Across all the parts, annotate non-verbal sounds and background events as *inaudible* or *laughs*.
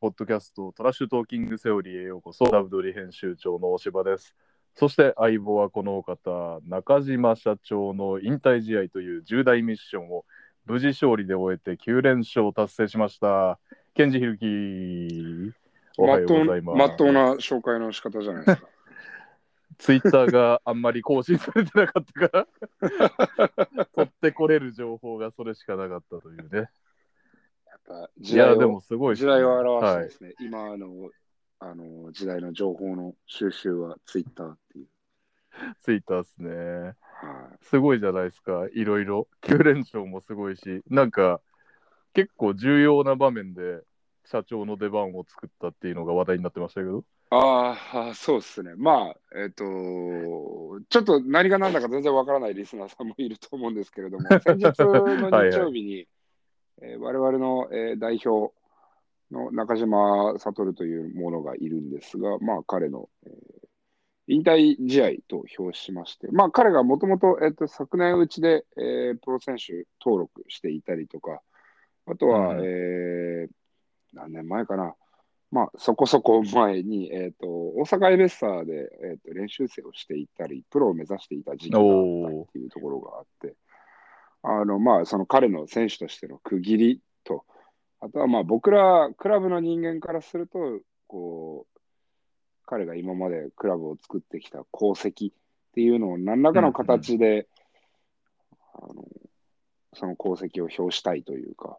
ポッドキャストトラッシュトーキングセオリーへようこそ、ダブドリ編集長の大柴です。そして相棒はこのお方、中島社長の引退試合という重大ミッションを無事勝利で終えて9連勝を達成しました。ケンジヒルキおはようございます。まっとうな紹介の仕方じゃないですか。*laughs* ツイッターがあんまり更新されてなかったから、*laughs* 取ってこれる情報がそれしかなかったというね。やっぱいや、時代をでもすごいね時代を表してはいですね、今のあの時代の情報の収集はツイッターっていう。ツイッターですね。はいすごいじゃないですか、いろいろ。9連勝もすごいし、なんか結構重要な場面で社長の出番を作ったっていうのが話題になってましたけど。ああ、そうですね。まあ、えっ、と、ちょっと何が何だか全然わからないリスナーさんもいると思うんですけれども、*laughs* 先日の日曜日に、えー我々の、えー代表の中島悟というものがいるんですが、まあ、彼の、えー引退試合と評しまして、まあ、彼がもともと、えっと、昨年うちで、えープロ選手登録していたりとか、あとは、うんえー何年前かな、まあ、そこそこ前に、えっと大阪エベッサーで、えっと練習生をしていたり、プロを目指していた時期があったりっていうところがあって、あのまあ、その彼の選手としての区切りと、あとはまあ僕らクラブの人間からすると、こう彼が今までクラブを作ってきた功績っていうのを何らかの形で、あのその功績を表したいというか、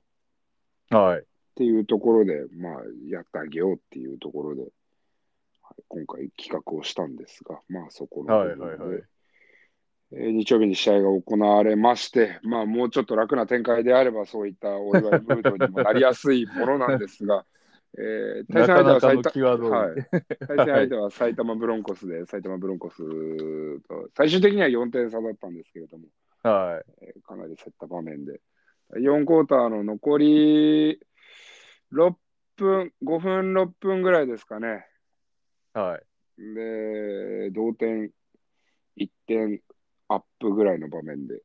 はい。っていうところで、まあ、やってあげようっていうところで、はい今回企画をしたんですが、まあそこのはいはいはいえー日曜日に試合が行われまして、まあもうちょっと楽な展開であればそういったお祝いムードにもなりやすいものなんですが、*laughs* えー対戦相手は埼玉対戦相手は埼玉ブロンコスで、埼玉ブロンコスと最終的には4点差だったんですけれども、はい。えーかなり競った場面で、4クォーターの残り6分、5分、6分ぐらいですかね。はい。で、同点1点アップぐらいの場面で、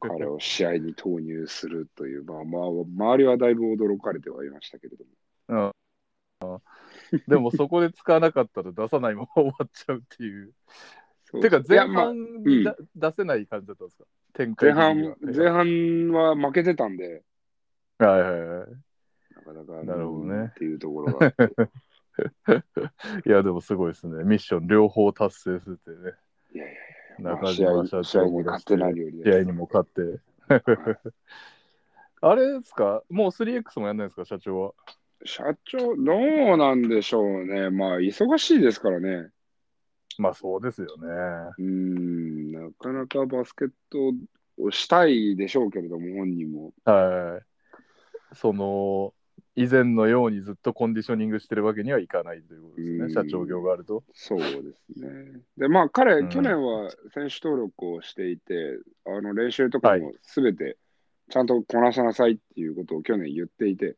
彼を試合に投入するという、まあまあ、周りはだいぶ驚かれてはいましたけれども。でもそこで使わなかったら出さないまま終わっちゃうっていう。てか前いやまあ半にだ出せない感じだったんですか？展開前半は、前半は負けてたんで、はいはいはい。なかなかなるほどねうんっていうところが。*laughs* いや、でもすごいですね。ミッション両方達成するってね。いやいやいや、ま中島社長も勝ってない試合にも勝って。*laughs* あれですか？もう 3X もやんないですか社長は？社長、どうなんでしょうね。まあ、忙しいですからね。まあそうですよね。うーん、なかなかバスケットをしたいでしょうけれども、本人も。はい。その、以前のようにずっとコンディショニングしてるわけにはいかないということですね。うん社長業があると。そうですね。で、まあ、彼、うん去年は選手登録をしていて、あの練習とかもすべてちゃんとこなしなさいっていうことを去年言っていて。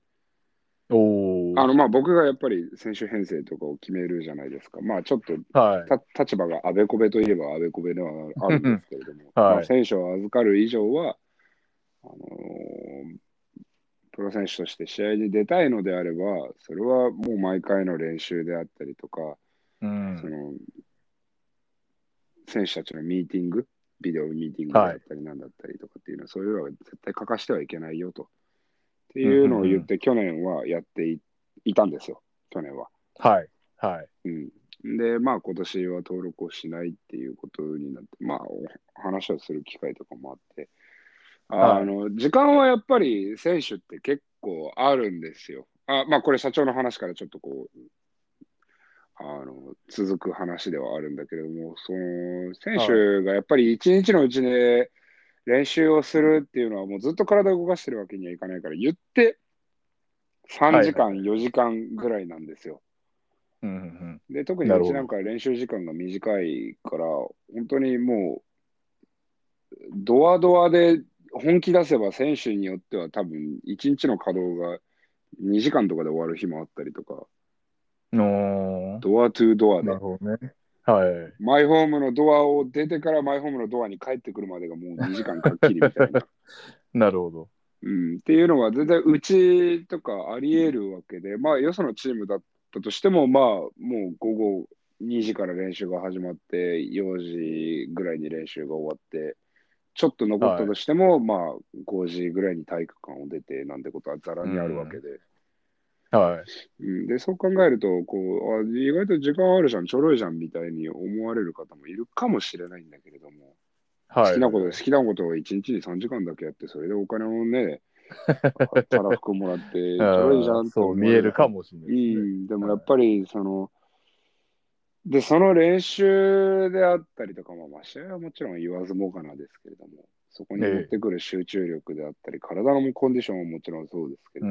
あのまあ僕がやっぱり選手編成とかを決めるじゃないですか。まあちょっとはい。た立場があべこべといえばあべこべではあるんですけれども、はいまあ、選手を預かる以上はあのープロ選手として試合に出たいのであれば、それはもう毎回の練習であったりとか、うそん。の選手たちのミーティング、ビデオミーティングであったりなんだったりとかっていうのは、そういうのは絶対欠かしてはいけないよと。っていうのを言って、去年はやっていいたんですよ、去年は。はい。はい。うん、で、まあ今年は登録をしないっていうことになって、まあお話をする機会とかもあって、あの、時間はやっぱり選手って結構あるんですよ。あまあこれ社長の話からちょっとこう、あの、続く話ではあるんだけれども、その選手がやっぱり一日のうちで練習をするっていうのはもうずっと体を動かしてるわけにはいかないから、言って3時間、4時間ぐらいなんですよ。うんうんで、特にうちなんか練習時間が短いから、本当にもう、ドアドアで本気出せば選手によっては多分1日の稼働が2時間とかで終わる日もあったりとか、ドアトゥドアでなる、ほどね。はい。マイホームのドアを出てからマイホームのドアに帰ってくるまでがもう2時間かっきりみたいな。*laughs* なるほど。うん、っていうのは全然うちとかあり得るわけで、まあよそのチームだったとしても、まあもう午後2時から練習が始まって、4時ぐらいに練習が終わって、ちょっと残ったとしても、まあ5時ぐらいに体育館を出てなんてことはざらにあるわけで、はい。うん、で、そう考えると、こう、あ、意外と時間あるじゃん、ちょろいじゃんみたいに思われる方もいるかもしれないんだけれども、はい。好きなこと、好きなことを1日に3時間だけやって、それでお金をね、*laughs* たらふくもらって、ちょろいじゃんってそう見えるかもしれなういね。ん、でもやっぱり、その、で、その練習であったりとかも、まあ、試合はもちろん言わずもがなですけれども、そこに持ってくる集中力であったり、体のコンディションももちろんそうですけど。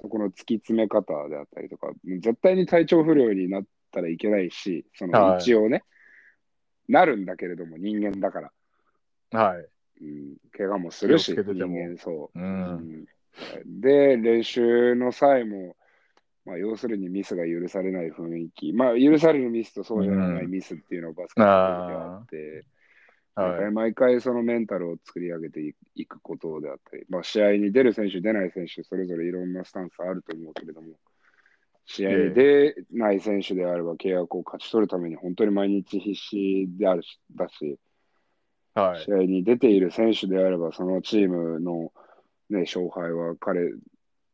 そこの突き詰め方であったりとか、絶対に体調不良になったらいけないし、そのはい一応ね、なるんだけれども、人間だから、はい。うん、怪我もするし、人間そう。う。うんんで、練習の際も、まあ、要するにミスが許されない雰囲気、まあ、許されるミスとそうじゃないミスっていうのがバスケットボールであって、毎はい。回毎回そのメンタルを作り上げていいくことであったり、まあ、試合に出る選手、出ない選手、それぞれいろんなスタンスあると思うけれども、試合に出ない選手であれば契約を勝ち取るために本当に毎日必死であるしだし、はい。試合に出ている選手であれば、そのチームの、ね、勝敗は彼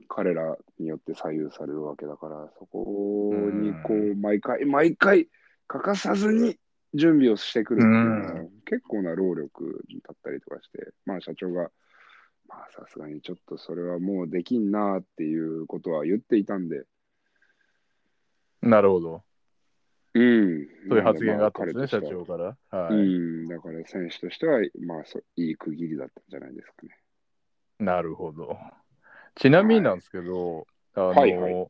彼らによって左右されるわけだから、そこにこう毎回、毎回欠かさずに準備をしてくるっていうのはう結構な労力だったりとかして、まあ社長が、まあさすがにちょっとそれはもうできんなっていうことは言っていたんで、なるほど。うん。そういう発言があったんですね、社長から。はい。うん。だから選手としては、まあそいい区切りだったんじゃないですかね。なるほど。ちなみになんですけど、あの、はいはい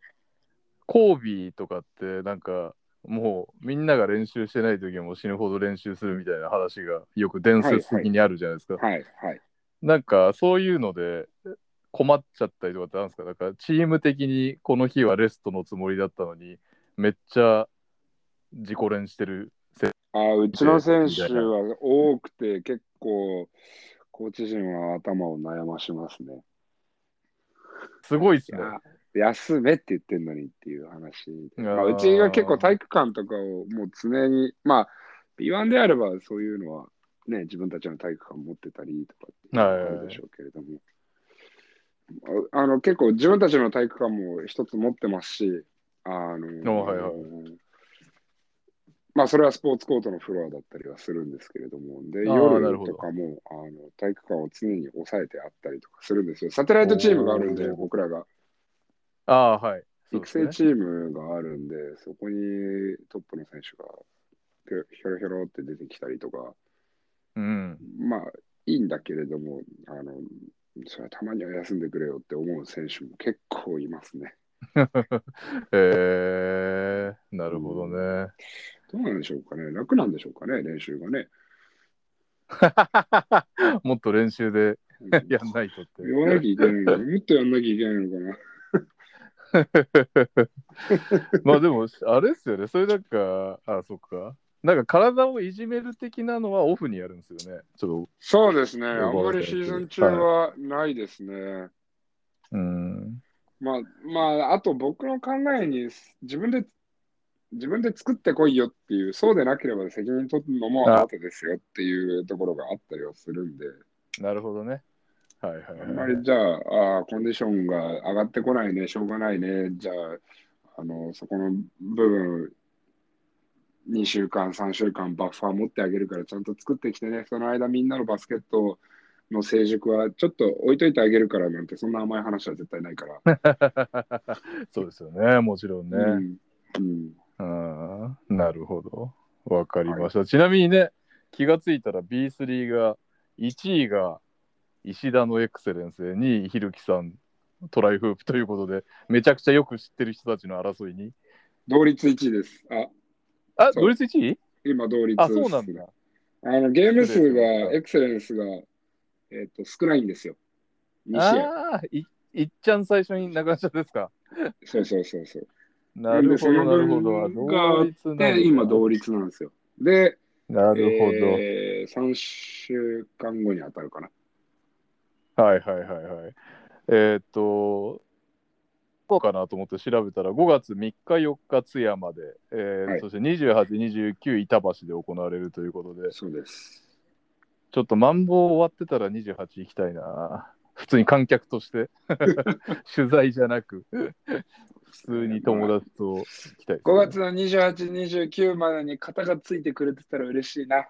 コービーとかってなんかもうみんなが練習してない時も死ぬほど練習するみたいな話がよく伝説的にあるじゃないですか。はい、はい。なんかそういうので困っちゃったりとかってあるんですかなんかチーム的にこの日はレストのつもりだったのにめっちゃ自己練してるせあうちの選手は多くて、結構、コーチ陣は頭を悩ましますね。*laughs* すごいっすね。休めって言ってんのにっていう話あ、うちが結構体育館とかをもう常に、まあ、B1 であればそういうのはね、自分たちの体育館持ってたりとかってあるでしょうけれども、ああの結構自分たちの体育館も一つ持ってますし、あのおはいはいまあそれはスポーツコートのフロアだったりはするんですけれども、で夜とかもあの体育館を常に抑えてあったりとかするんですよ。サテライトチームがあるんで、僕らが。ああ、はい。そう育成チームがあるんで、そこにトップの選手がひょひょろひょろって出てきたりとか、うん。まあいいんだけれども、あのそれはたまには休んでくれよって思う選手も結構いますね。*laughs* えー、なるほどね。どうなんでしょうかね、楽なんでしょうかね、練習がね。*laughs* もっと練習でうんやんないとって。言わなきゃいけないのかな、もっとやんなきゃいけないのかな。*laughs* まあでも、あれっすよね。それなんか、あ、そっか。なんか体をいじめる的なのはオフにやるんですよね。ちょっそうですね、うんあんまりシーズン中はないですね。と、うん。まあ、まあ、あと僕の考えに、自分で、自分で作ってこいよっていう、そうでなければ責任取るのもあなたですよっていうところがあったりはするんで、なるほどね。はいはいあんまはい。りじゃあ、あーコンディションが上がってこないね、しょうがないね、じゃあ、あの、そこの部分、2週間、3週間バッファー持ってあげるからちゃんと作ってきてね、その間みんなのバスケットの成熟はちょっと置いといてあげるからなんて、そんな甘い話は絶対ないから。*laughs* そうですよね。もちろんね。うんうんうん、なるほど。わかりました。ちなみにね、気がついたら B3 が1位が石田のエクセレンスで2位ひるきさんトライフープということで、めちゃくちゃよく知ってる人たちの争いに。同率1位です。あ、あ、同率1位？今同率あ、そうなんだ。あのゲーム数が、エエクセレンスが、えっと少ないんですよ。2試合。ああ、いいっちゃん最初に中島ですか？そうそうそうそう。なるほど、なるほど。同で、今同率なんですよ。で、なるほど。えー、3週間後に当たるかな。はいはいはいはい。えーっと、そうかなと思って調べたら、5月3日、4日、津山で、えーはいそして28、29、板橋で行われるということで、そうです。ちょっとマンボウ終わってたら28行きたいな。普通に観客として、*laughs* *laughs* 取材じゃなく、普通に友達と行きたいです、5月の28、29までに型がついてくれてたら嬉しいな。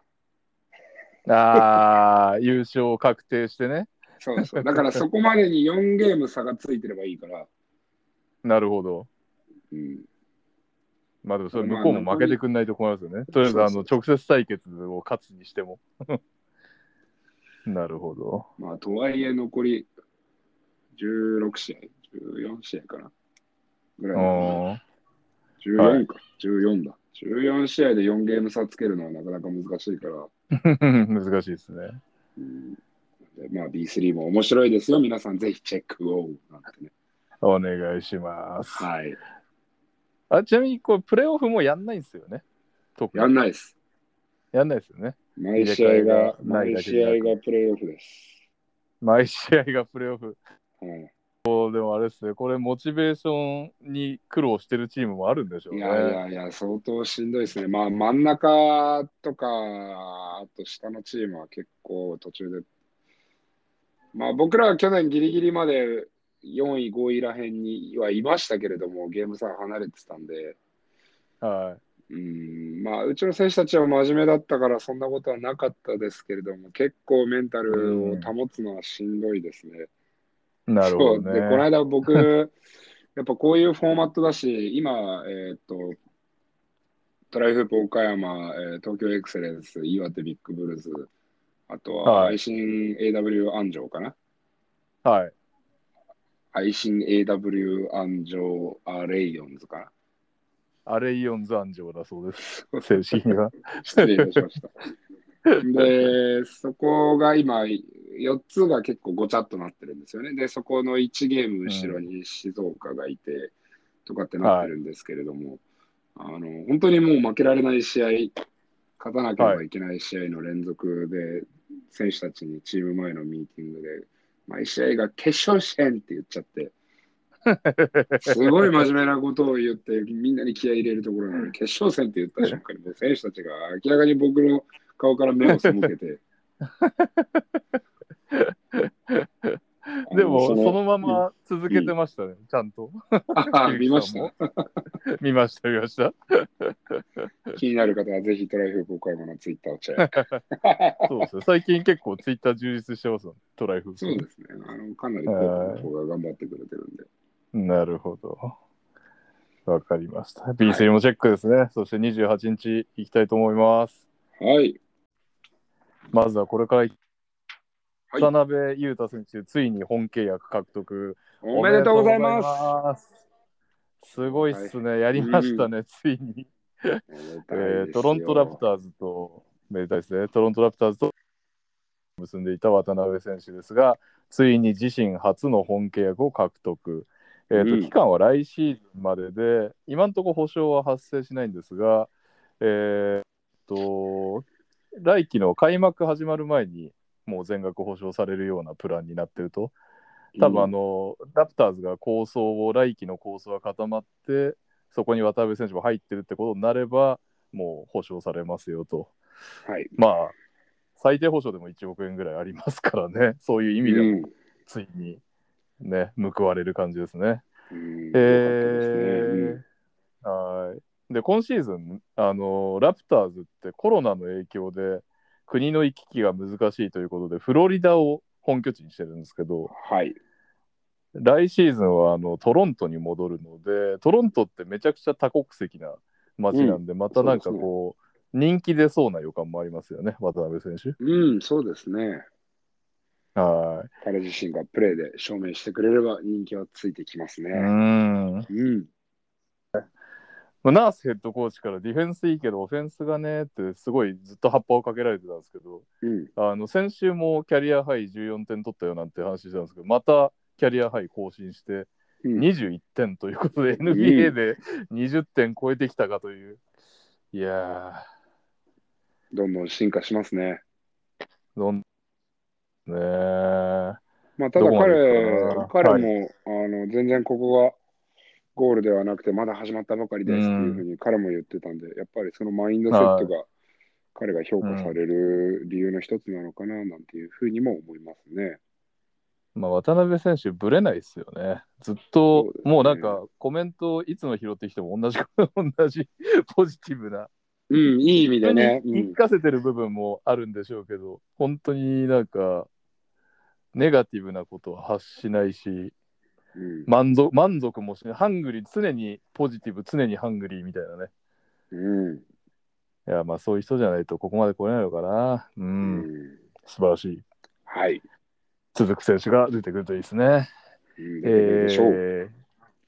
ああ、優勝確定してね。そうそう。だからそこまでに4ゲーム差がついてればいいから。なるほど。うん、まあでもそれ向こうも負けてくんないと困りますよね。とりあえずあの直接対決を勝つにしても。*laughs* なるほど。まあ、とはいえ残り16試合、14試合かな。ぐらいなのあで14か、14だ。14試合で4ゲーム差つけるのはなかなか難しいから。ー *laughs* 難しいですね。うんでまあ、B3 も面白いですよ。皆さんぜひチェックを。ね。お願いします。はい。あちなみにこれプレーオフもやんないんですよね？やんないです。やんないですよね。毎試合が、毎試合がプレーオフです。毎試合がプレーオフ。はいでもあれですね、これモチベーションに苦労してるチームもあるんでしょうね。いやいやいや、相当しんどいですね。まあ、真ん中とか、あと下のチームは結構途中で。まあ、僕らは去年ギリギリまで4位、5位らへんにはいましたけれども、ゲーム差離れてたんで、はうん、まあ、うちの選手たちは真面目だったから、そんなことはなかったですけれども、結構メンタルを保つのはしんどいですね。い。なるほどそうで、このね。間僕、*laughs* やっぱこういうフォーマットだし、今、えーっと、トライフープ岡山、えー東京エクセレンス、岩手ビッグブルーズ、あとははい愛心 AW 安城かな？はい。愛心 AW 安城アレイオンズかな？アレイオンズ安城だそうです。正式には。*laughs* 失礼いたしました。で、そこが今、4つが結構ごちゃっとなってるんですよね。で、そこの1ゲーム後ろに静岡がいて、とかってなってるんですけれども、あの、本当にもう負けられない試合、勝たなければいけない試合の連続で、選手たちにチーム前のミーティングで、毎試合が決勝戦って言っちゃって、すごい真面目なことを言って、みんなに気合い入れるところなのに、決勝戦って言った瞬間に、もう選手たちが明らかに僕の顔から目を背けて、*laughs* でも、あそのまま続けてましたね、ちゃんと。あ *laughs* *laughs* 見ました。見ました、見ました。気になる方はぜひトライフープ岡山のツイッターをチェック。そうですよ。最近結構ツイッター充実してますもん、トライフ。そうですね。あのかなり広報の方が頑張ってくれてるんで。なるほど。わかりました。B3 もチェックですね。そして28日行きたいと思います。はい。まずはこれからはい渡辺裕太選手、ついに本契約獲得。おめでとうございます。す。すごいっすね。やりましたね、ついに。えートロントラプターズと、めでたいですね。トロントラプターズと結んでいた渡辺選手ですが、ついに自身初の本契約を獲得。えーとうん期間は来シーズンまでで、今のところ保証は発生しないんですが、えーと来季の開幕始まる前にもう全額保証されるようなプランになってると。多分あの、ラプターズが構想を、来季の構想が固まって、そこに渡辺選手も入ってるってことになれば、もう保証されますよと。はい。まあ、最低保証でも1億円ぐらいありますからね、*laughs* そういう意味でもついにね、報われる感じですね。うん。えーはいで今シーズンあの、ラプターズってコロナの影響で国の行き来が難しいということで、フロリダを本拠地にしてるんですけど、はい。来シーズンはあのトロントに戻るので、トロントってめちゃくちゃ多国籍な街なんで、またなんかこう、人気出そうな予感もありますよね、渡辺選手。うん、そうですね。はい。彼自身がプレーで証明してくれれば人気はついてきますね。うん。うん。まあナースヘッドコーチからディフェンスいいけどオフェンスがねってすごいずっと葉っぱをかけられてたんですけどうん。あの先週もキャリアハイ14点取ったよなんて話してたんですけどまたキャリアハイ更新してうん。21点ということで、NBA で20点超えてきたかという。いやどんどん進化しますね。ーどんねー。まあ、ただ彼彼も、あの全然ここがゴールではなくて、まだ始まったばかりですっていうふうに彼も言ってたんで、やっぱりそのマインドセットが彼が評価される理由の一つなのかななんていうふうにも思いますね。まあ、渡辺選手、ぶれないですよね。ずっと、ねもうなんか、コメントいつの拾ってきても同じ、*laughs* 同じポジティブな、うん、いい意味でね。う言かせてる部分もあるんでしょうけど、本当になんか、ネガティブなことは発しないし、うん満足満足もしない、ハングリー、常にポジティブ、常にハングリーみたいなね。うんいや、まあそういう人じゃないとここまで来れないのかな。う、うんん素晴らしい。はい。続く選手が出てくるといいですね。うん。え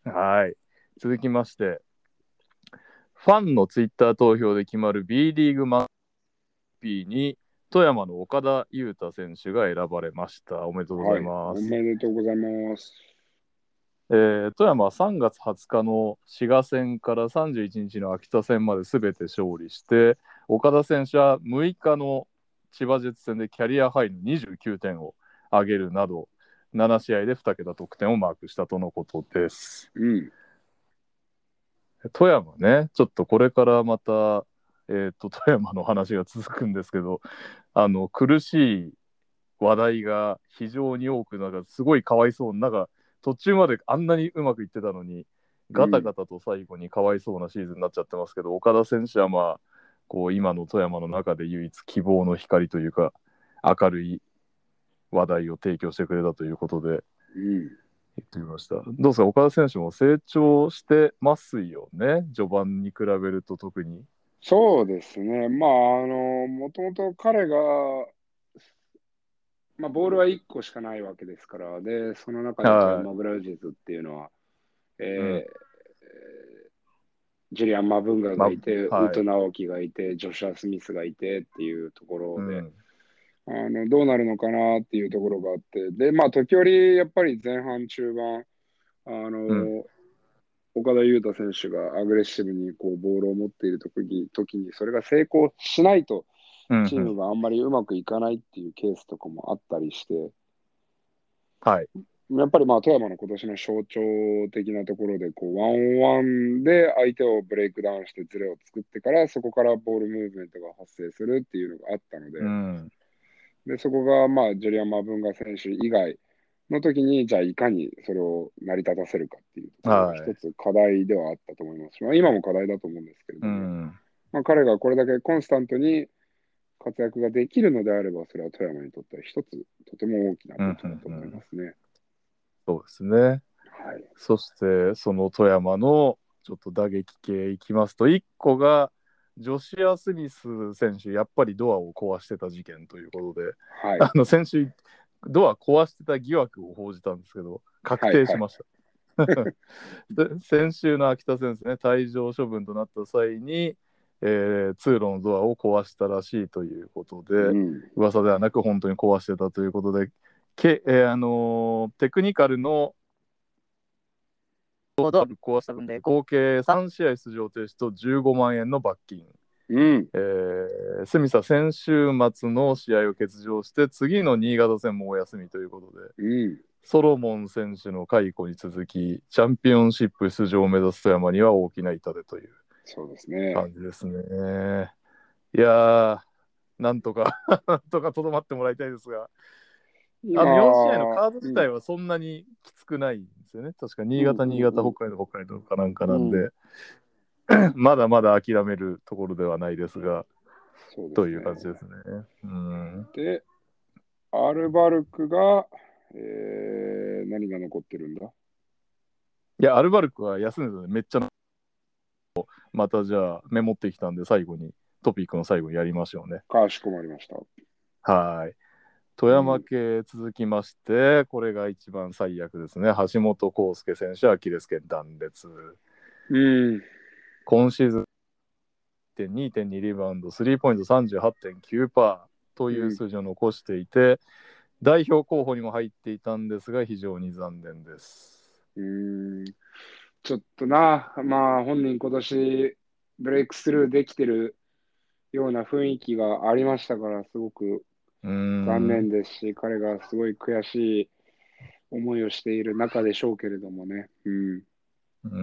ーはい。続きまして、ファンのツイッター投票で決まる B リーグマン P に富山の岡田優太選手が選ばれました。おめでとうございます。はい、おめでとうございます。えー富山は3月20日の滋賀戦から31日の秋田戦まで全て勝利して、岡田選手は6日の千葉ジェッツ戦でキャリアハイの29点を挙げるなど、7試合で2桁得点をマークしたとのことです。うん。富山ね、ちょっとこれからまた、えー、と富山の話が続くんですけど、あの苦しい話題が非常に多く、なんかすごいかわいそうなんか途中まであんなにうまくいってたのに、ガタガタと最後にかわいそうなシーズンになっちゃってますけど、岡田選手はまあ、こう今の富山の中で唯一希望の光というか、明るい話題を提供してくれたということで、うん。言ってみました。どうですか、岡田選手も成長してますよね、序盤に比べると特に。そうですね。まあ、あの、もともと彼が、まあ、ボールは1個しかないわけですから、で、その中でジはい。ャンマ・ブラウジェズっていうのは、えーうん。えージュリアン・マブンガがいて、まはい。ウト・ナオキがいて、ジョシュア・スミスがいてっていうところで、うん。あのどうなるのかなっていうところがあって、で、まあ、時折、やっぱり前半、中盤、あの、うん。岡田優太選手がアグレッシブにこうボールを持っている時に時に、それが成功しないと、うんチームがあんまりうまくいかないっていうケースとかもあったりして、はい。やっぱりまあ富山の今年の象徴的なところで、こうワンオンワンで相手をブレイクダウンしてズレを作ってから、そこからボールムーブメントが発生するっていうのがあったので、うん。でそこがまあジュリアン・マブンガ選手以外の時に、じゃあいかにそれを成り立たせるかっていう一つ課題ではあったと思いますし、まあ、今も課題だと思うんですけれどうも、ん。まあ、彼がこれだけコンスタントに活躍ができるのであれば、それは富山にとっては一つとても大きなことだと思いますね。そうですね。はい。そして、その富山のちょっと打撃系いきますと、1個が、ジョシア・スミス選手、やっぱりドアを壊してた事件ということで、はい。あの先週、ドア壊してた疑惑を報じたんですけど、確定しました。*laughs* で先週の秋田戦ですね、退場処分となった際に、えー通路のドアを壊したらしいということで、うん。噂ではなく本当に壊してたということで、けえーあのーテクニカルのドアぶっ壊した分で合計3試合出場停止と15万円の罰金。うん。えー、スミスは先週末の試合を欠場して次の新潟戦もお休みということでうん。ソロモン選手の解雇に続きチャンピオンシップ出場を目指す富山には大きな痛手というそうですね。感じですね。いやーなんとか *laughs* なんとかとどまってもらいたいですがあの4試合のカード自体はそんなにきつくないんですよね。確か新潟、うんうんうん新潟、北海道、北海道かなんかなんで、*laughs* まだまだ諦めるところではないですが、すねという感じですね。うん、で、アルバルクが、えー、何が残ってるんだ？いや、アルバルクは休んでたので、めっちゃまたじゃあメモってきたんで、最後に、トピックの最後にやりましょうね。かしこまりました。はい。富山系続きまして、これが一番最悪ですね。橋本康介選手、アキレス腱断裂。うん。今シーズン2.2リバウンド、スリーポイント38.9%という数字を残していて、代表候補にも入っていたんですが、非常に残念です。うん。ちょっとな、まあ本人今年ブレイクスルーできてるような雰囲気がありましたから、すごく残念ですし、彼がすごい悔しい思いをしている中でしょうけれどもね。うん。うー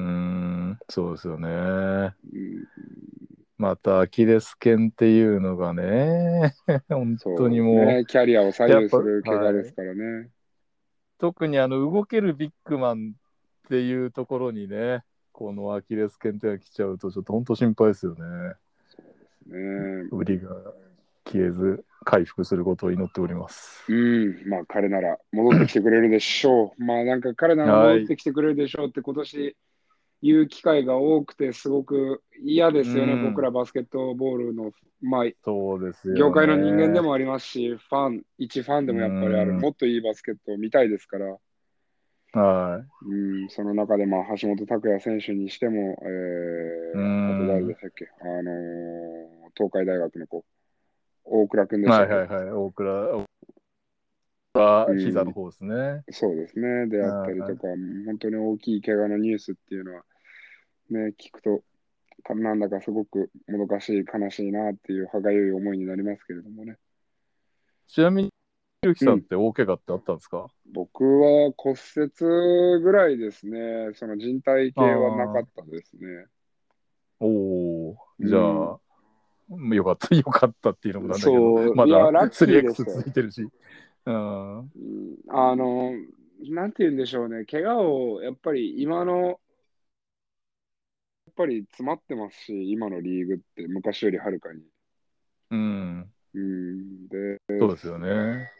ん、そうですよね。うん、またアキレス腱っていうのがね、*laughs* 本当にもう、ね、キャリアを左右する怪我ですからね。特にあの動けるビッグマンっていうところにね、このアキレス腱ってが来ちゃうと、ちょっと本当心配ですよね。ね売りが消えず回復することを祈っております。うん、まあ彼なら戻ってきてくれるでしょう。*laughs* まあなんか彼なら戻ってきてくれるでしょうって今年言う機会が多くてすごく嫌ですよね、うん僕らバスケットボールの、まあそうですよ、ね。業界の人間でもありますし、ファン、一ファンでもやっぱりある、うんもっといいバスケットを見たいですから、はうん、その中で、まあ、橋本拓也選手にしても、えー、うんあと誰でしたっけ、あのー東海大学の子、大倉君い。でしたっけ、はいはいはい。大倉は膝の方ですね。そうですね、であったりとか、本当に大きい怪我のニュースっていうのは、ね、聞くと、かなんだかすごくもどかしい、悲しいなっていう歯がゆい思いになりますけれどもね。ちなみに、ゆうきさんって大怪我ってあったんですか、僕は骨折ぐらいですね、その人体系はなかったですね。おおー、じゃあ、よかった、*laughs* よかったっていうのもなんだけど、まだッキーです 3X ついてるし。うん。うんあの、なんて言うんでしょうね、怪我をやっぱり今の、やっぱり詰まってますし、今のリーグって昔よりはるかに。うん。うん、で、そうですよね。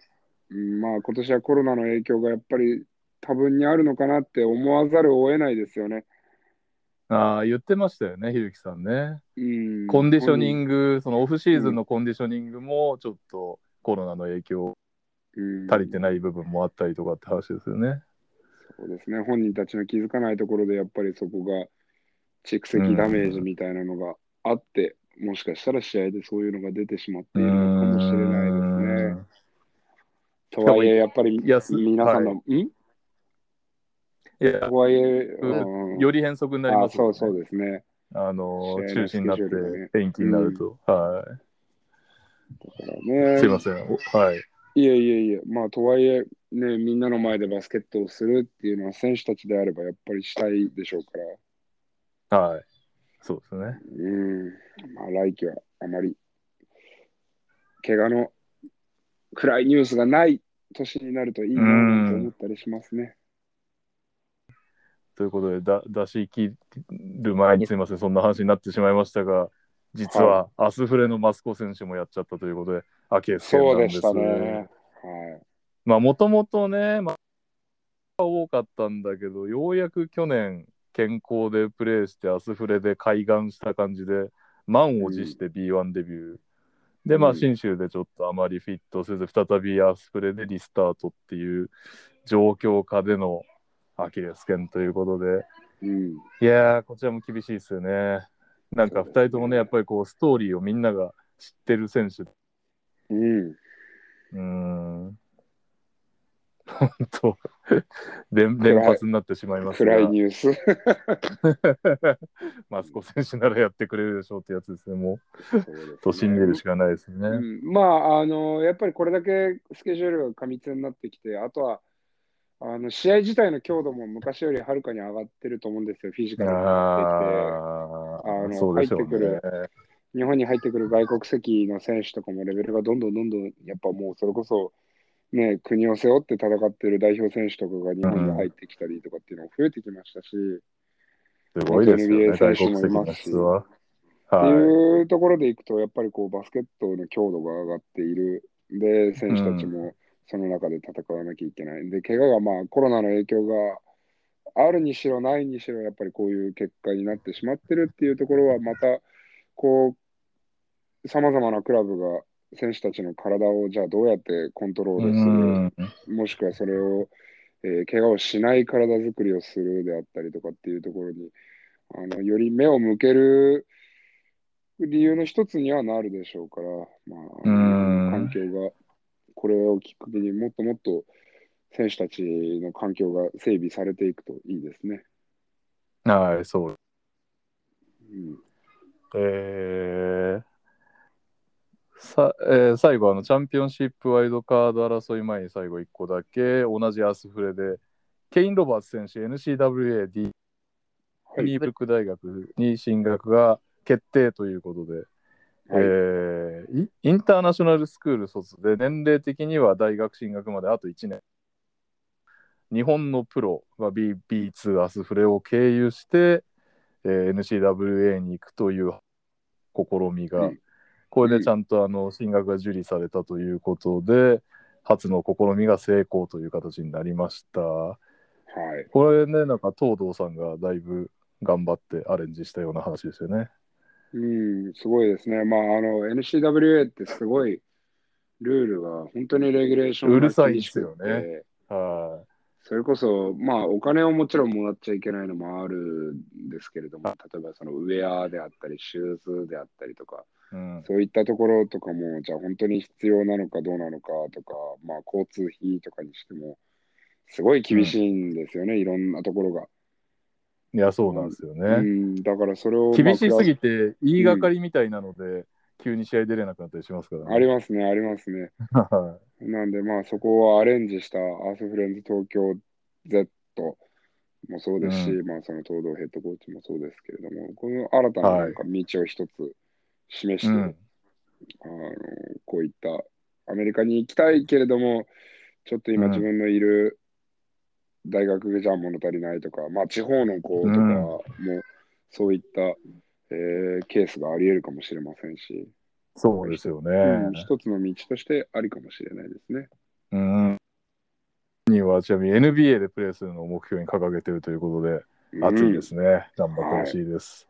うんまあ今年はコロナの影響がやっぱり多分にあるのかなって思わざるを得ないですよね。ああ、言ってましたよね、ひるきさんね。うん、コンディショニグ、ング、そのオフシーズンのコンディショニングもちょっとコロナの影響うん足りてない部分もあったりとかって話ですよね。そうですね、本人たちの気づかないところでやっぱりそこが蓄積ダメージみたいなのがあって、もしかしたら試合でそういうのが出てしまっているのかもしれないですね。とはいえ、やっぱり皆さんの、ん？いやと、はいえ、うんうんより変則になりあますよねそうそうですね。あの中止になって延期になると。はだからい。ね、すいません。おはい。いえいえいえ、まあ、とはいえ、ね、みんなの前でバスケットをするっていうのは選手たちであればやっぱりしたいでしょうから、はい。そうですね。うん、まあ、来季はあまり、怪我の暗いニュースがない年になるといいなと思ったりしますね。ということで、だ出し切る前にすみません、そんな話になってしまいましたが、実はアスフレのマスコ選手もやっちゃったということで、アキレス腱なです。そうんでしたね。はい。まあ、もともとね、まあ、多かったんだけど、ようやく去年、健康でプレーして、アスフレで開眼した感じで、満を持して B1 デビュー。で、まあ、うん信州でちょっとあまりフィットせず、再びアスフレでリスタートっていう状況下でのアキレス腱ということで、うん。いやー、こちらも厳しいですよね。なんか2人ともね、やっぱりこう、ストーリーをみんなが知ってる選手。うん。うーん。本当連連発になってしまいますが暗いニュース。*laughs* マスコ選手ならやってくれるでしょうってやつですね。もそうですねう、と信じるしかないですね。うん、まあ、あの、やっぱりこれだけスケジュールが過密になってきて、あとは、あの試合自体の強度も昔よりはるかに上がってると思うんですよ、フィジカルになってああ、あのそうでしょうね。入ってくきて、日本に入ってくる外国籍の選手とかもレベルがどんどんどんどん、やっぱもうそれこそ、ね、国を背負って戦ってる代表選手とかが日本に入ってきたりとかっていうのが増えてきましたし、すごいですよね、NBA 外国籍の質は。ってはい。いうところでいくと、やっぱりこうバスケットの強度が上がっている。で、選手たちもその中で戦わなきゃいけない。で、怪我がまあコロナの影響があるにしろないにしろ、やっぱりこういう結果になってしまってるっていうところは、またこう、さまざまなクラブが選手たちの体をじゃあどうやってコントローうルするん。もしくはそれを、えー怪我をしない体作りをするであったりとかっていうところに、あのより目を向ける理由の一つにはなるでしょうから、まあ、うん環境が、これをきっかけにもっともっと選手たちの環境が整備されていくといいですね。はい、そう。うん、えー、さえー最後あのチャンピオンシップワイルドカード争い前に最後1個だけ同じアスフレでケイン・ロバーツ選手 NCWAD はい。ニーブルック大学に進学が決定ということで、はい。えーイインターナショナルスクール卒で年齢的には大学進学まであと1年。日本のプロが B- B2 アスフレを経由して、えー NCWA に行くという試みが、うんこれでちゃんとあの進学が受理されたということで初の試みが成功という形になりました。はい。これね、なんか東堂さんがだいぶ頑張ってアレンジしたような話ですよね。うん、すごいですね。まあ、あの、NCWA ってすごいルールが本当にレギュレーションがうるさいですよねてはそれこそ、まあ、お金をもちろんもらっちゃいけないのもあるんですけれども、例えばそのウェアであったり、シューズであったりとか、い。うん。そういったところとかも、じゃあ本当に必要なのかどうなのかとか、まあ、交通費とかにしても、すごい厳しいんですよね、いろんなところが。いや、そうなんですようね。ん、だからそれを、厳しすぎて、て、言いがかりみたいなので、急に試合出れなくなったりしますからありますね、ありますね。はなんで、まあ、そこはアレンジしたアースフレンズ東京 Z もそうですし、うまあ、その東堂ヘッドコーチもそうですけれども、この新たななんか道を一つ示して、うん。あのこういったアメリカに行きたいけれども、ちょっと今うん自分のいる大学じゃ物足りないとか、まあ、地方の子とかもそういった、えーケースがあり得るかもしれませんし、そうですよね。うん一つの道としてありかもしれないですね。うん。にはちなみに NBA でプレーするのを目標に掲げているということで、熱いですね。頑張ってほしいです。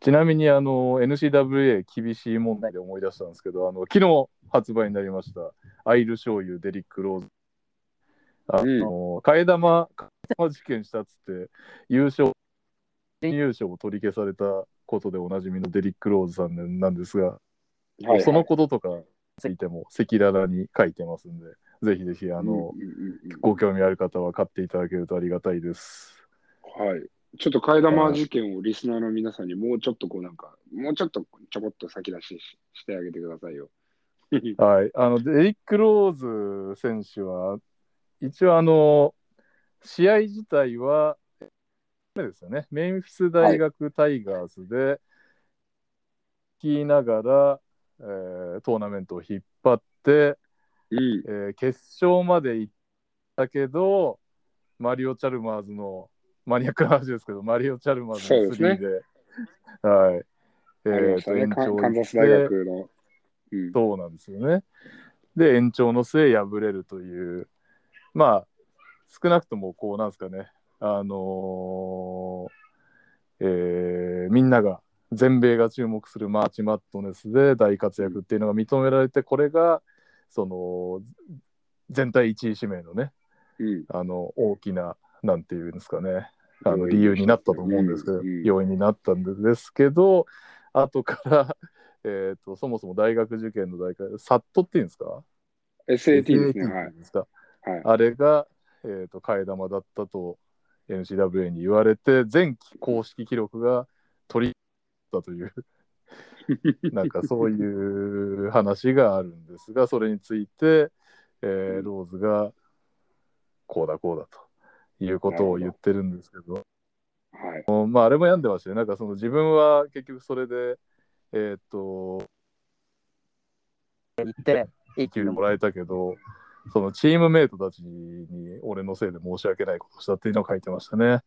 ちなみにあの NCWA 厳しい問題で思い出したんですけど、あの昨日発売になりましたアイル醤油デリック・ローズ。あの、替え玉、替え玉事件したっつって優勝、準優勝を取り消されたことでおなじみのデリック・ローズさんなんですが、はいはいそのこととかについても赤裸々に書いてますんで、ぜひぜひあの、うんうんうんご興味ある方は買っていただけるとありがたいです。はい。ちょっと替え玉事件をリスナーの皆さんにもうちょっとこうなんか、もうちょっとちょこっと先出しししてあげてくださいよ。はい、あのデリック・ローズ選手は、一応あの、試合自体は、ですよね、メンフィス大学タイガースで、聞きながら、えートーナメントを引っ張って、うん。えー決勝まで行ったけど、マリオ・チャルマーズの、マニアックな話ですけど、マリオ・チャルマーズのそうですね3で、はい。え。ーと延カ長カンザス大学の。うん。そうなんですよね。で、延長の末、敗れるという、まあ、少なくとも、こう、なんですかね、あのーえーみんなが、全米が注目するマーチ・マットネスで大活躍っていうのが認められて、これが、その、全体1位指名のね、うん。あの、大きな、なんていうんですかね、あの理由になったと思うんですけど、要因になったんですけど、後から、*laughs* えー、とそもそも大学受験の大会、サットっていうんですか？SAT ですね。SAT。あれが、えー、と替え玉だったと NCWA に言われて、前期公式記録が取りったという、*laughs* なんかそういう話があるんですが、それについて、えーローズがこうだこうだということを言ってるんですけど、はい。まあ、あれも病んでましたよ。なんかその自分は結局それで、えーっと、行って、いい給料もらえたけど、そのチームメイトたちに俺のせいで申し訳ないことをしたっていうのを書いてましたね。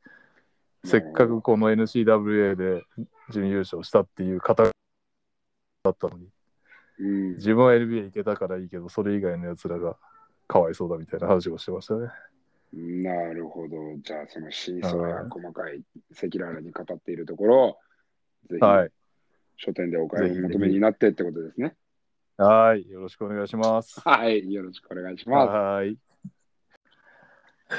せっかくこの NCWA で準優勝したっていう方だったのに、うん。自分は NBA 行けたからいいけど、それ以外のやつらがかわいそうだみたいな話をしてましたね。なるほど。じゃあ、その真相や細かい赤裸々に語っているところを、ぜひ、はい。書店でお買い求めになってってことですね。はい。よろしくお願いします。はい。よろしくお願いします。はい。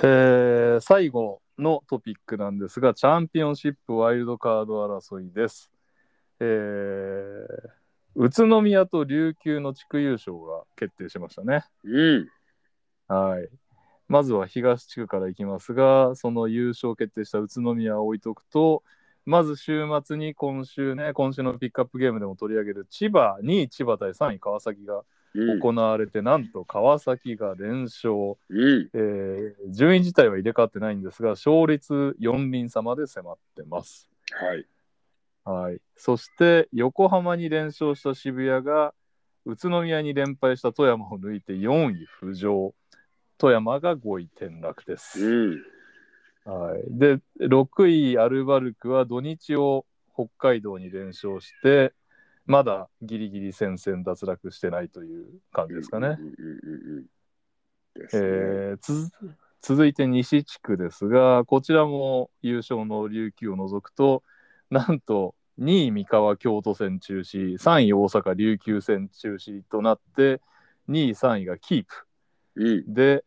えー最後のトピックなんですが、チャンピオンシップワイルドカード争いです。えー宇都宮と琉球の地区優勝が決定しましたね。うん。はい。まずは東地区からいきますが、その優勝決定した宇都宮を置いとくと、まず週末に今週ね、今週のピックアップゲームでも取り上げる千葉、2位千葉対3位川崎がうん行われて、なんと川崎が連勝、うん。えー順位自体は入れ替わってないんですが、勝率4厘差まで迫ってます。はい。はい、そして横浜に連勝した渋谷が宇都宮に連敗した富山を抜いて4位浮上富山が5位転落です、うん。はい、で6位アルバルクは土日を北海道に連勝してまだギリギリ戦線脱落してないという感じですかね、続いて西地区ですがこちらも優勝の琉球を除くとなんと2位三河京都戦中止3位大阪琉球戦中止となって2位3位がキープうん。で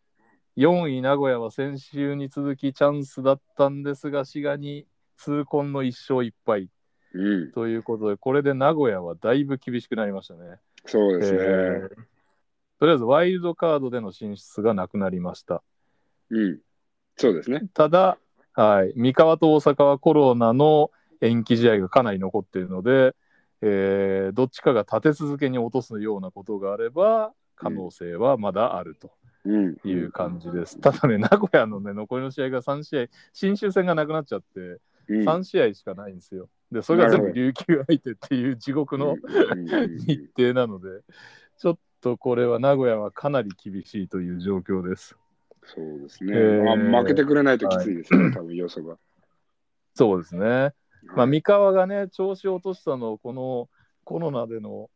4位名古屋は先週に続きチャンスだったんですが滋賀に痛恨の1勝1敗うん。ということでこれで名古屋はだいぶ厳しくなりましたね。そうですね。えーとりあえずワイルドカードでの進出がなくなりました。うん。そうですね。ただ、はい、三河と大阪はコロナの延期試合がかなり残っているので、えーどっちかが立て続けに落とすようなことがあれば、可能性はまだあるとうん。いう感じです。ただね、名古屋の、ね、残りの試合が3試合、新州戦がなくなっちゃって、うん。3試合しかないんですよ。で、それが全部琉球相手っていう地獄の日程なので、ちょっとこれは名古屋はかなり厳しいという状況です。そうですね。えーまあ、負けてくれないときついですよね、多分要素が。そうですね。まあ、はい三河がね、調子を落としたのを、このコロナでの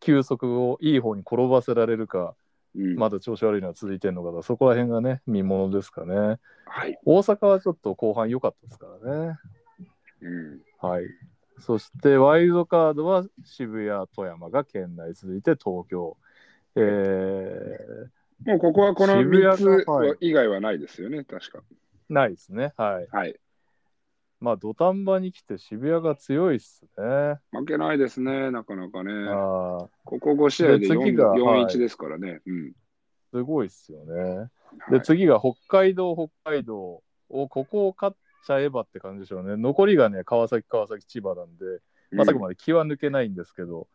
休息をいい方に転ばせられるか、うんまだ調子悪いのは続いてるのかだ、そこら辺がね、見ものですかね。はい。大阪はちょっと後半良かったですからね。うん。はい。そして、ワイルドカードは渋谷、富山が県内、続いて東京。えもうここはこの渋谷が3つはい以外はないですよね、確か。ー、ないですね。はい。はい。まあ、土壇場に来て渋谷が強いっすね。負けないですね、なかなかね。ああ、ここ5試合でで 4, 次がはい4-1ですからね。うん。すごいっすよね。はいで、次が北海道、北海道を、ここを勝っちゃえばって感じでしょうね。残りがね、川崎、川崎、千葉なんで、まあ、さっきまで気は抜けないんですけど、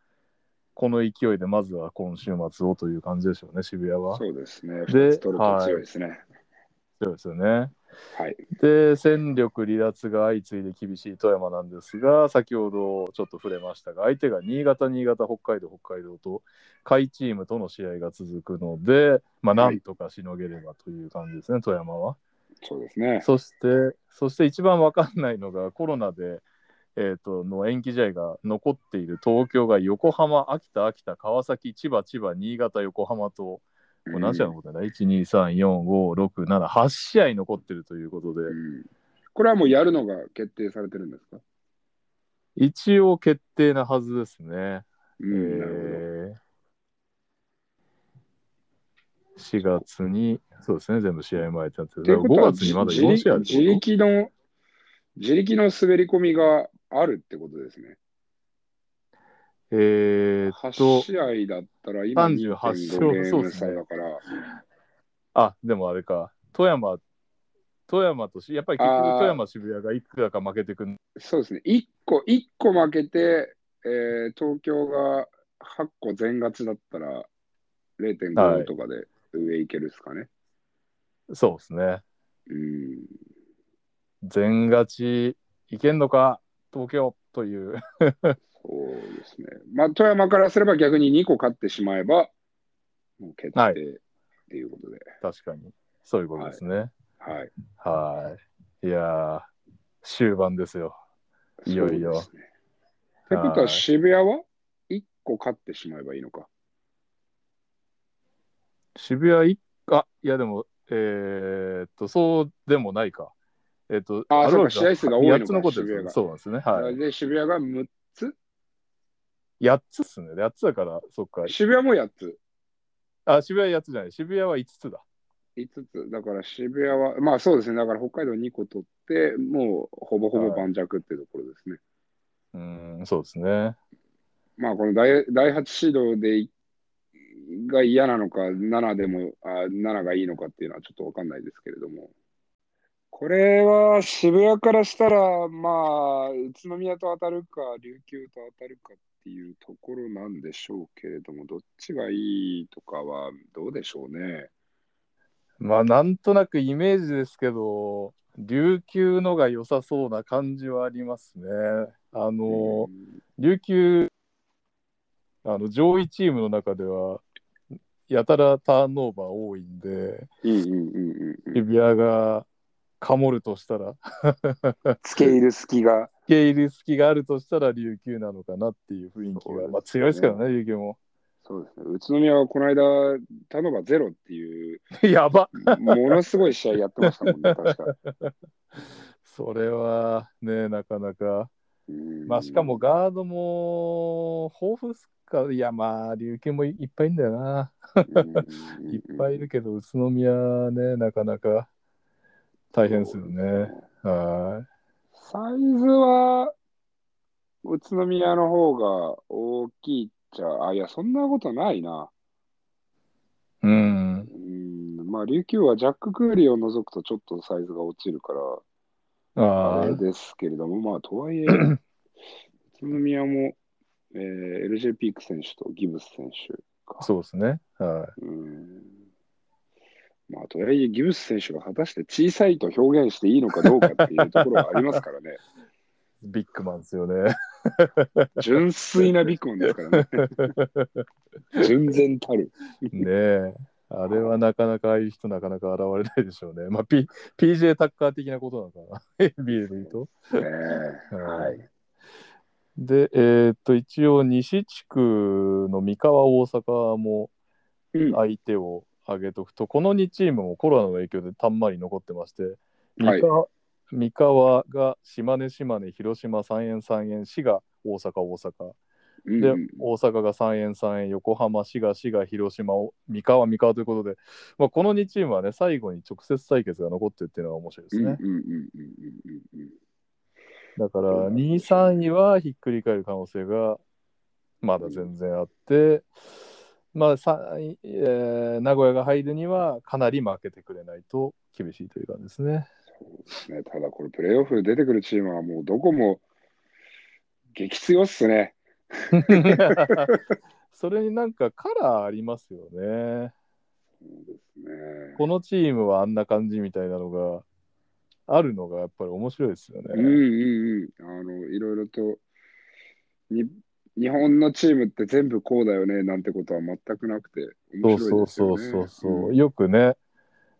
この勢いでまずは今週末をという感じでしょうね、渋谷は。そうですね。で2つ取ると強いですね。そうですよね。はい。で、戦力離脱が相次いで厳しい富山なんですが、先ほどちょっと触れましたが、相手が新潟、新潟、北海道、北海道と、下位チームとの試合が続くので、まあ、なんとかしのげればという感じですね、富山は。そうですね。そして、そして一番わかんないのが、コロナで、えー、との延期試合が残っている東京が横浜、秋田、秋田、川崎、千葉、千葉、新潟、横浜と、これ何試合残ってんだ、?1、2、3、4、5、6、7、8試合残ってるということで、うんこれはもうやるのが決定されてるんですか？一応決定なはずですね。うん、えー4月に、そうですね、全部試合前ってなってる。ほど。ということは5月にまだ自4試合自力の、自力の滑り込みがあるってことですね。えーっ8と、試合だったら今38 2.5ゲーム差だから、あ、でもあれか、富山、富山とし、やっぱり結局富山、渋谷がいくらか負けてくんそうですね。1個、一個負けて、えー東京が8個全勝ちだったらは0.5いとかで上いけるですかね。そうですね。うん。全勝ちいけんのか、東京という。そうですね。まあ、富山からすれば逆に2個勝ってしまえば、もう決定はいっていうことで。確かに。そういうことですね。はい。はい。い、やー、終盤ですよ。いよいよ。ってことははい渋谷は？1個勝ってしまえばいいのか。渋谷いあ、いやでも、えーっと、そうでもないか。えーっと、あそうか試合数が多いのか8つ残ってるんです渋谷がよそうなんですね。はい。で、渋谷が6つ8つっすね。8つだから、そっか。渋谷も8つ。あ、渋谷8つじゃない。渋谷は5つだ。5つ。だから渋谷は、まあそうですね。だから北海道2個取って、もうほぼほぼ盤石っていうところですね。うーん、そうですね。まあこの第第8シードでいが嫌なのか、7でもあ、7がいいのかっていうのはちょっとわかんないですけれども、これは渋谷からしたら、まあ、宇都宮と当たるか、琉球と当たるかっていうところなんでしょうけれども、どっちがいいとかはどうでしょうね。まあなんとなくイメージですけど、琉球のが良さそうな感じはありますね。あの、琉球、あの上位チームの中では、やたらターンオーバー多いんで、うんうんうんうんうん。渋谷がかもるとしたら、つけ入る隙が。付け入る隙があるとしたら琉球なのかなっていう雰囲気が、まあ強いですからね、琉球も。そうですね。宇都宮はこの間、ターンオーバーゼロっていう、*laughs* やばものすごい試合やってましたもんね、確か。*laughs* それはね、なかなか。うんまあしかもガードも豊富っすか、いやまあ琉球もいいっぱいいんだよな。*laughs* いっぱいいるけど、宇都宮ね、なかなか大変ですよね。はサイズは、宇都宮の方が大きいっちゃ、あ、いや、そんなことないな。い。うん。うん、まあ、琉球はジャック・クーリーを除くとちょっとサイズが落ちるから、あれですけれども、まあ、とはいえ、*clears throat* 宇都宮も、えー LJ ピーク選手とギブス選手か。そうですね。はうんまあ、とはいえ、ギブス選手が果たして小さいと表現していいのかどうかっていうところはありますからね。い。*laughs* ビッグマンですよね。純粋なビッグマンですからね。*laughs* 純然たる。ねえ。あれはなかなかああいう人なかなか現れないでしょうね。まあ、P、PJ タッカー的なことなのかな。*laughs* NBA で言うと。ねえはい。で、えーっと、一応、西地区の三河、大阪もうん相手を挙げとくと、この2チームもコロナの影響でたんまり残ってまして、はい三河,、三河が島根、島根、広島、三円、三円、滋賀、大阪、大阪。で、うんうん大阪が三円、三円、横浜、滋賀、滋賀、広島、三河、三河ということで、まあ、この2チームはね、最後に直接対決が残ってるっていうのが面白いですね。うんうんうんうんうんうんだから、そうなん2位、ですよね3位はひっくり返る可能性がまだ全然あって、まあ、3位えー名古屋が入るにはかなり負けてくれないと厳しいという感じですね。そうですね。ただ、これ、プレーオフ出てくるチームはもうどこも激強っすね。*laughs* それになんかカラーありますよね。そうですね。このチームはあんな感じみたいなのがあるのがやっぱり面白いですよね。うんうんうん。あの、いろいろと、に日本のチームって全部こうだよねなんてことは全くなくて、面そうそう。そうそうそう、んよくね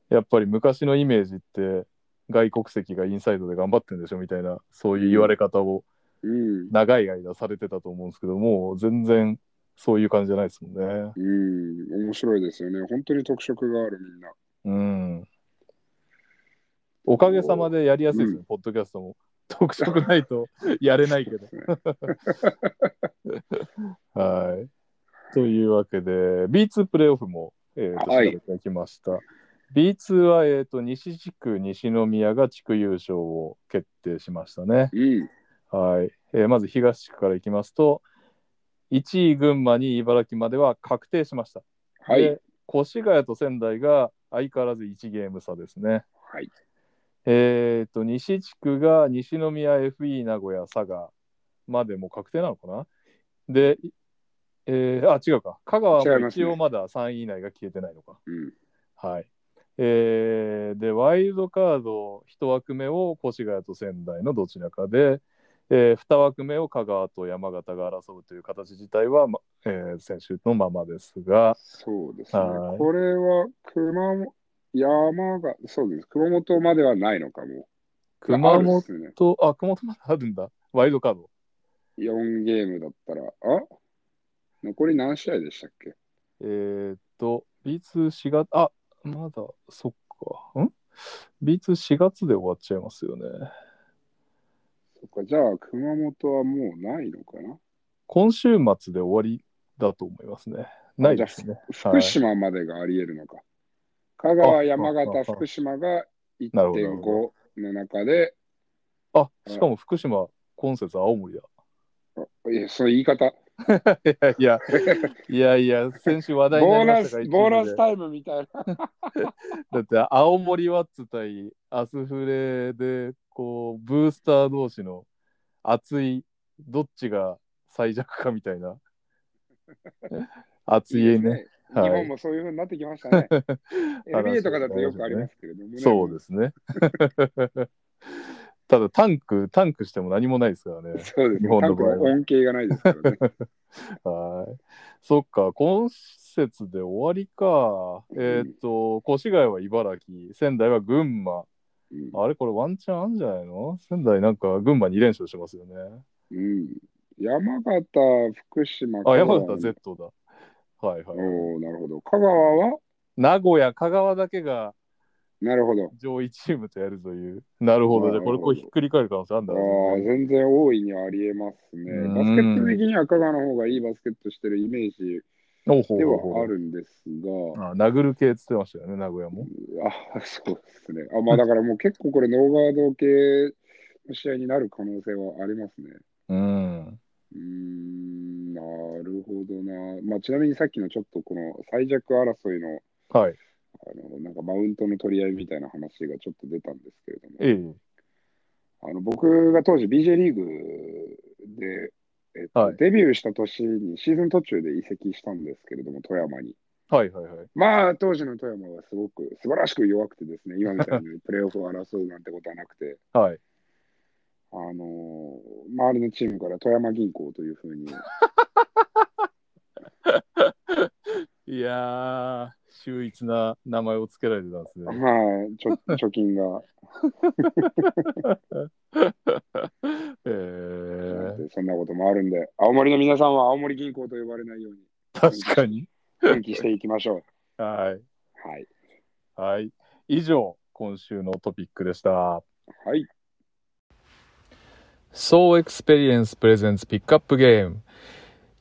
やっぱり昔のイメージって外国籍がインサイドで頑張ってんでしょみたいなそういう言われ方をうん。長い間されてたと思うんですけどもう全然そういう感じじゃないですもんね。うん。面白いですよね。本当に特色があるみんな。うん。おかげさまでやりやすいですね、うんポッドキャストも。特色ないとやれないけど。はい。というわけで、B2 プレーオフも、えーとはい調べてきました。B2 は、えー、と西地区、西宮が地区優勝を決定しましたね。うん。はいえーまず東地区からいきますと、1位、群馬に茨城までは確定しました。はいで。越谷と仙台が相変わらず1ゲーム差ですね。はい。えっ、と、西地区が西宮 FE 名古屋佐賀までも確定なのかな？で、えーあ、違うか。香川も一応まだ3位以内が消えてないのか。うん。はい。えーで、ワイルドカード1枠目を越谷と仙台のどちらかで、え2枠目を香川と山形が争うという形自体は、まえー先週のままですが、そうですねはい。これは熊本、山が、そうです。熊本まではないのかも。熊本？すね。と、あ、熊本まであるんだ。ワイルドカード。4ゲームだったら、あ？残り何試合でしたっけ？えーっと、B24 月、あ、まだ、そっか。ん ?B24 月で終わっちゃいますよね。そっか、じゃあ、熊本はもうないのかな？今週末で終わりだと思いますね。ないですね。福島までがあり得るのか。香川、あ山形、福島がなるほどなるほ1.5の中で、あ、しかも福島、今節青森だ。あいや、その言い方、*laughs* いやいや、いやいや、先週話題にボーナなりましたボーナスタイムみたいな。*laughs* だって、青森ワッツ対アスフレで、こう、ブースター同士の熱い、どっちが最弱かみたいな。*laughs* 熱いね。日はい本もそういうふうになってきましたね。*laughs* NBA とかだとよくありますけれどもね。そうですね。*laughs* ただ、タンク、タンクしても何もないですからね。そうですね。日本の場合恩恵がないですからね。*laughs* はい。そっか、今節で終わりか。えーっと、越谷は茨城、仙台は群馬。うんあれこれワンチャンあるんじゃないの？仙台なんか群馬2連勝してますよね。うん山形、福島、あ、山形 Z だ。はいはい。おおなるほど。香川は？名古屋、香川だけがなるほど。上位チームとやるという。なるほど。じゃあこれこうひっくり返る可能性あるんだああ、全然大いにありえますね。うんバスケット的には香川の方がいいバスケットしてるイメージではあるんですが、あ殴る系っつってましたよね、名古屋も。あそうですね。あまあだからもう結構これノーガード系の試合になる可能性はありますね。うん。うーん、なるほどな。まあちなみにさっきのちょっとこの最弱争いのはい。あのなんかマウントの取り合いみたいな話がちょっと出たんですけれども、ええ。あの僕が当時 BJ リーグで、えっとはいデビューした年にシーズン途中で移籍したんですけれども、富山に。はいはいはい。まあ、当時の富山はすごく素晴らしく弱くてですね、今みたいにプレーオフを争うなんてことはなくて、*laughs* はい。あのー周りのチームから富山銀行というふうに、*laughs* いやー、秀逸な名前をつけられてたんですね。まあ、ちょ貯金が、*laughs* えー、そんなこともあるんで、青森の皆さんは青森銀行と呼ばれないように、確かに。奮起していきましょう。はい。はい。はい。以上、今週のトピックでした。はい。So Experience Presents Pickup Game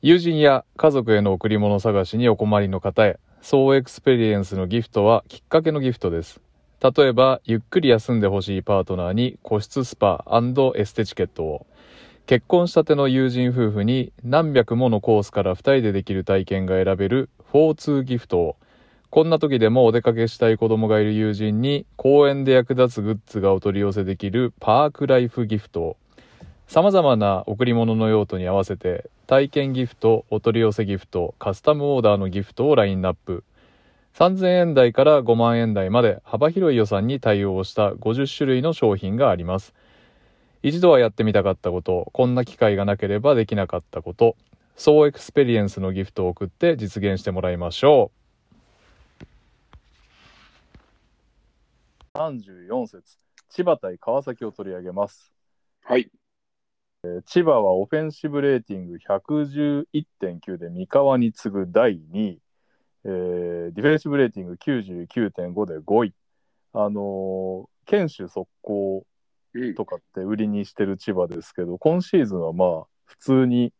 友人や家族への贈り物探しにお困りの方へ。So Experience のギフトはきっかけのギフトです。例えばゆっくり休んでほしいパートナーに個室スパエステチケットを。結婚したての友人夫婦に何百ものコースから2人でできる体験が選べる4-2ギフトを。こんな時でもお出かけしたい子供がいる友人に公園で役立つグッズがお取り寄せできるパークライフギフトを様々な贈り物の用途に合わせて体験ギフト、お取り寄せギフト、カスタムオーダーのギフトをラインナップ。3000円台から5万円台まで幅広い予算に対応した50種類の商品があります。一度はやってみたかったこと、こんな機会がなければできなかったこと、総エクスペリエンスのギフトを送って実現してもらいましょう。34節、千葉対川崎を取り上げます。はい。千葉は offensive rating 111.9で三河に次ぐ第2位、えー defensive rating 99.5で5位。あのー堅守速攻うん。とかって売りにしてる千葉ですけど、今シーズンはまあ、普通に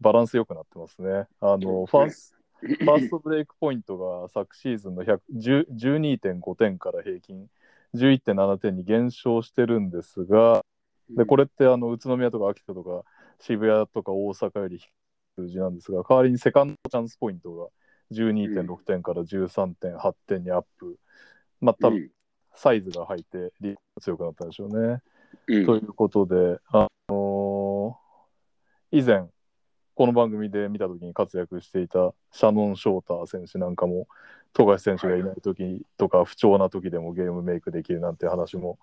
バランス良くなってますね。あの、ファス fast break point が昨シーズンの100 10 12.5点から平均11.7点に減少してるんですが、でこれってあの宇都宮とか秋田とか渋谷とか大阪より低い数字なんですが、代わりに second chance point が12.6点から13.8点にアップ。まあ、多分サイズが入ってリードが強くなったんでしょうね。うんということで、あのー以前、この番組で見たときに活躍していたシャノン・ショーター選手なんかも、富樫選手がいないときとか、不調なときでもゲームメイクできるなんて話も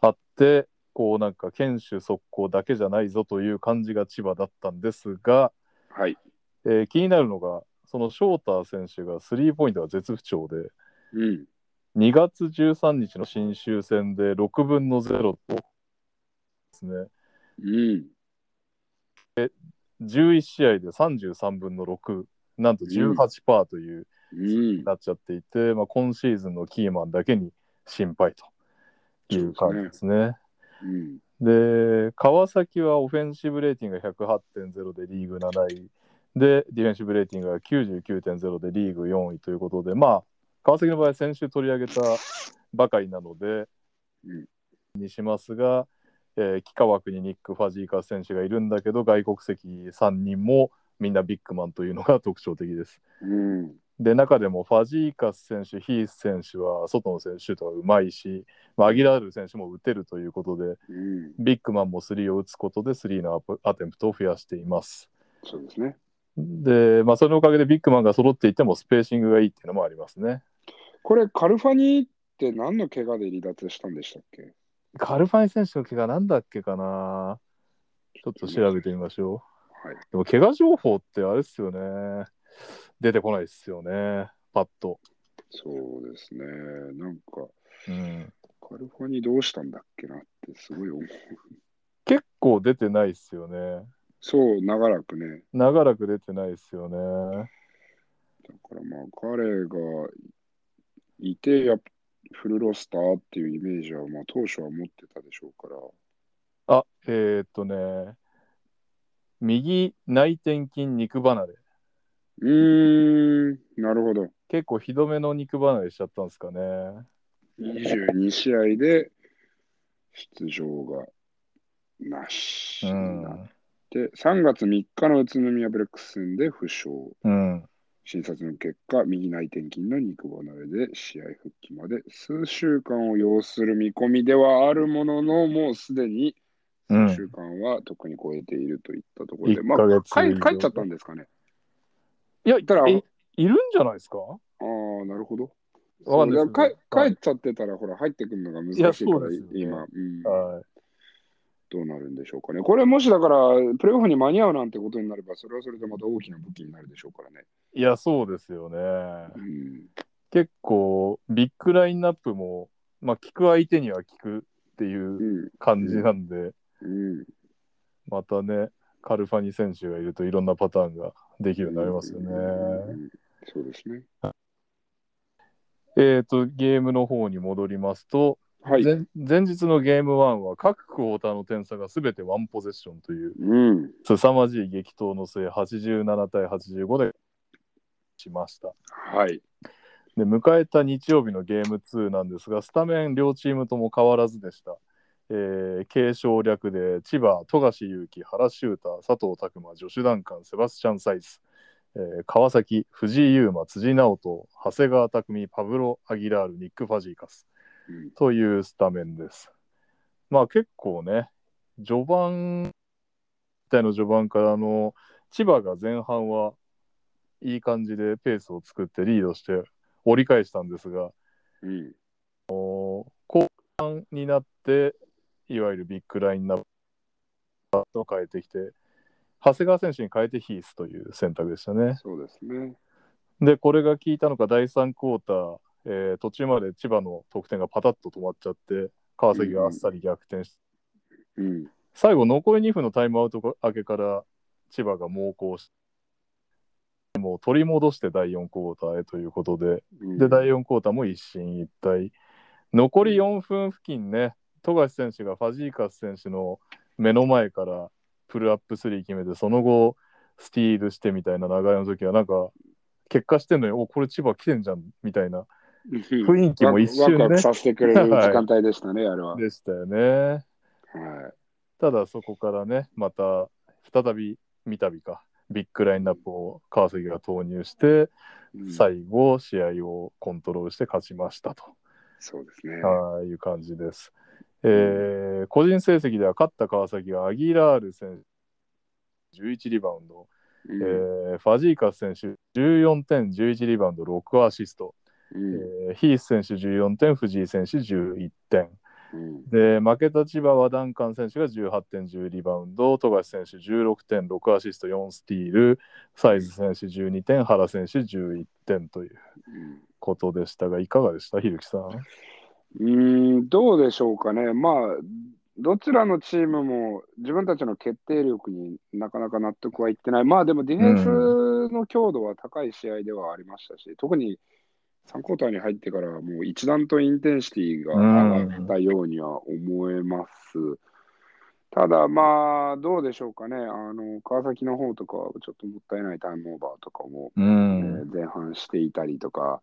あって、こうなんか、堅守速攻だけじゃないぞという感じが千葉だったんですが、はい。えー気になるのが、そのショーター選手がスリーポイントが絶不調で、うん。2月13日の新州戦で6分の0とですね、うん。11試合で33分の6、なんと18%という、うん。なっちゃっていて、まあ、今シーズンのキーマンだけに心配という感じですね。うん。で、川崎はオフェンシブレーティングが108.0でリーグ7位、で、ディフェンシブレーティングが99.0でリーグ4位ということで、まあ、川崎の場合、先週取り上げたばかりなので、うんにしますが、えー、幾何枠にニック・ファジーカス選手がいるんだけど、外国籍3人もみんなビッグマンというのが特徴的です。うん。で、中でもファジーカス選手、ヒース選手は外の選手シュートがうまいし、まあ、アギラール選手も打てるということで、うん。ビッグマンも3を打つことで3のアプアテンプトを増やしています。そうですね。で、まあ、そのおかげでビッグマンが揃っていてもスペーシングがいいっていうのもありますね。これ、カルファニーって何の怪我で離脱したんでしたっけ？カルファイ選手の怪我なんだっけかなちょっと調べてみましょはい。う。でも怪我情報ってあれですよね。出てこないですよね。パッと。そうですね。なんか、うん、カルファニーどうしたんだっけなってすごい思う。結構出てないですよね。そう、長らくね。長らく出てないですよね。だからまあ、彼がいて、やっぱフルロスターっていうイメージは、まあ、当初は持ってたでしょうから。あ、えー、っとね、右内転筋肉離れ。うーん、なるほど。結構ひどめの肉離れしちゃったんですかね。22試合で出場がなしうになっん。て、3月3日の宇都宮ブレックス戦で負傷。うん。診察の結果、右内転筋の肉離れで試合復帰まで数週間を要する見込みではあるものの、もうすでに数週間は特に超えているといったところで、うんまあ一ヶ月帰以上帰っちゃったんですかね。いや、たらえいるんじゃないですか？ああ、なるほど。わかんないですけどか帰っちゃってたら、ほら、入ってくるのが難しいから、そうですよね今、うん、はどうなるんでしょうかね。これ、もしだから、プレーオフに間に合うなんてことになれば、それはそれでまた大きな武器になるでしょうからね。い。いや、そうですよね。うん、結構、ビッグラインナップも、まあ、聞く相手には聞くっていううん、感じなんで、うん。またね、カルファニ選手がいるといろんなパターンができるようになりますよね。うんそうですね。えっ、と、ゲームの方に戻りますと、はい。前前日のゲーム1は各クォーターの点差が全てワンポゼッションといううん。凄まじい激闘の末87対85でしました。はい。で迎えた日曜日のゲーム2なんですがスタメン両チームとも変わらずでした。えー継承略で千葉、富樫勇樹、原修太、佐藤拓磨、ジョシュ・ダンカン、セバスチャン・サイズ、えー川崎、藤井優馬、辻直人、長谷川拓実、パブロ・アギラール、ニック・ファジーカス。うんというスタメンです。まあ結構ね、序盤、体の序盤からあの千葉が前半はいい感じでペースを作ってリードして折り返したんですが、うん。後半になって、いわゆるビッグラインナップを変えてきて、長谷川選手に変えてヒースという選択でしたね。そうですね。で、これが効いたのか、第3クォーター、えー途中まで千葉の得点がパタッと止まっちゃって、川崎があっさり逆転して、うん。最後、残り2分のタイムアウト明けから千葉が猛攻して、もう取り戻して第4クォーターへということで、うんで、第4クォーターも一進一退。残り4分付近ね、富樫選手がファジーカス選手の目の前からプルアップ3決めて、その後、スティールしてみたいな流れの時は、なんか、結果してんのに、おこれ千葉来てんじゃんみたいな雰囲気も一瞬ねワクワクさせてくれる時間帯でしたね、あれは。でしたよね。はい。ただそこからね、また再び三度か、ビッグラインナップを川崎が投入して、うん最後、試合をコントロールして勝ちましたと。そうですね。はいいう感じです。えー個人成績では勝った川崎がアギラール選手11リバウンド、うん。えーファジーカス選手14点11リバウンド6アシスト、うん。えーヒース選手14点藤井選手11点。うん。で負けた千葉はダンカン選手が18点10リバウンド。富樫選手16点6アシスト4スティール。サイズ選手12点原選手11点といううん。ことでしたがいかがでした？ひるきさん。うーん、どうでしょうかね。まあ、どちらのチームも自分たちの決定力になかなか納得はいってない。まあでもディフェンスの強度は高い試合ではありましたし、特に3クォーターに入ってからもう一段とインテンシティが上がったようには思えます。ただまあ、どうでしょうかね。あの、川崎の方とかはちょっともったいないタイムオーバーとかもうえんー前半していたりとか、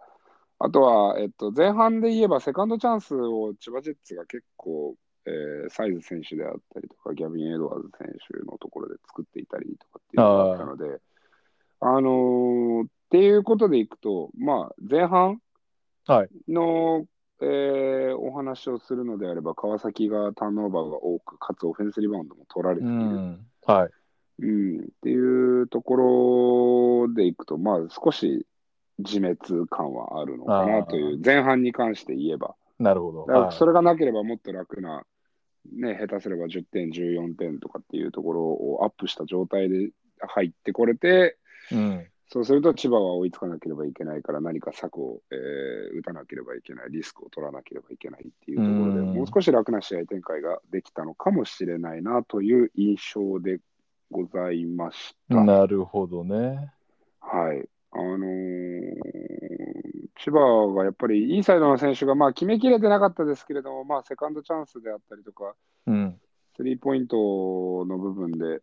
あとは、えっと、前半で言えばセカンドチャンスを千葉ジェッツが結構、えーサイズ選手であったりとか、ギャビン・エドワーズ選手のところで作っていたりとかっていうのがあったので、あのーっていうことでいくと、まあ、前半はい。の、えーお話をするのであれば、川崎がターンオーバーが多く、かつオフェンスリバウンドも取られてういる。ん。はい。うん、っていうところでいくと、まあ、少し自滅感はあるのかなという、前半に関して言えば。なるほど。それがなければもっと楽な、ね、下手すれば10点、14点とかっていうところをアップした状態で入ってこれて、うん。そうすると千葉は追いつかなければいけないから、何か策を、えー打たなければいけない、リスクを取らなければいけないっていうところで、うんもう少し楽な試合展開ができたのかもしれないなという印象でございました。なるほどね。はい。あのー千葉がやっぱりインサイドの選手がまあ決めきれてなかったですけれども、まあ、セカンドチャンスであったりとか、うん。スリーポイントの部分で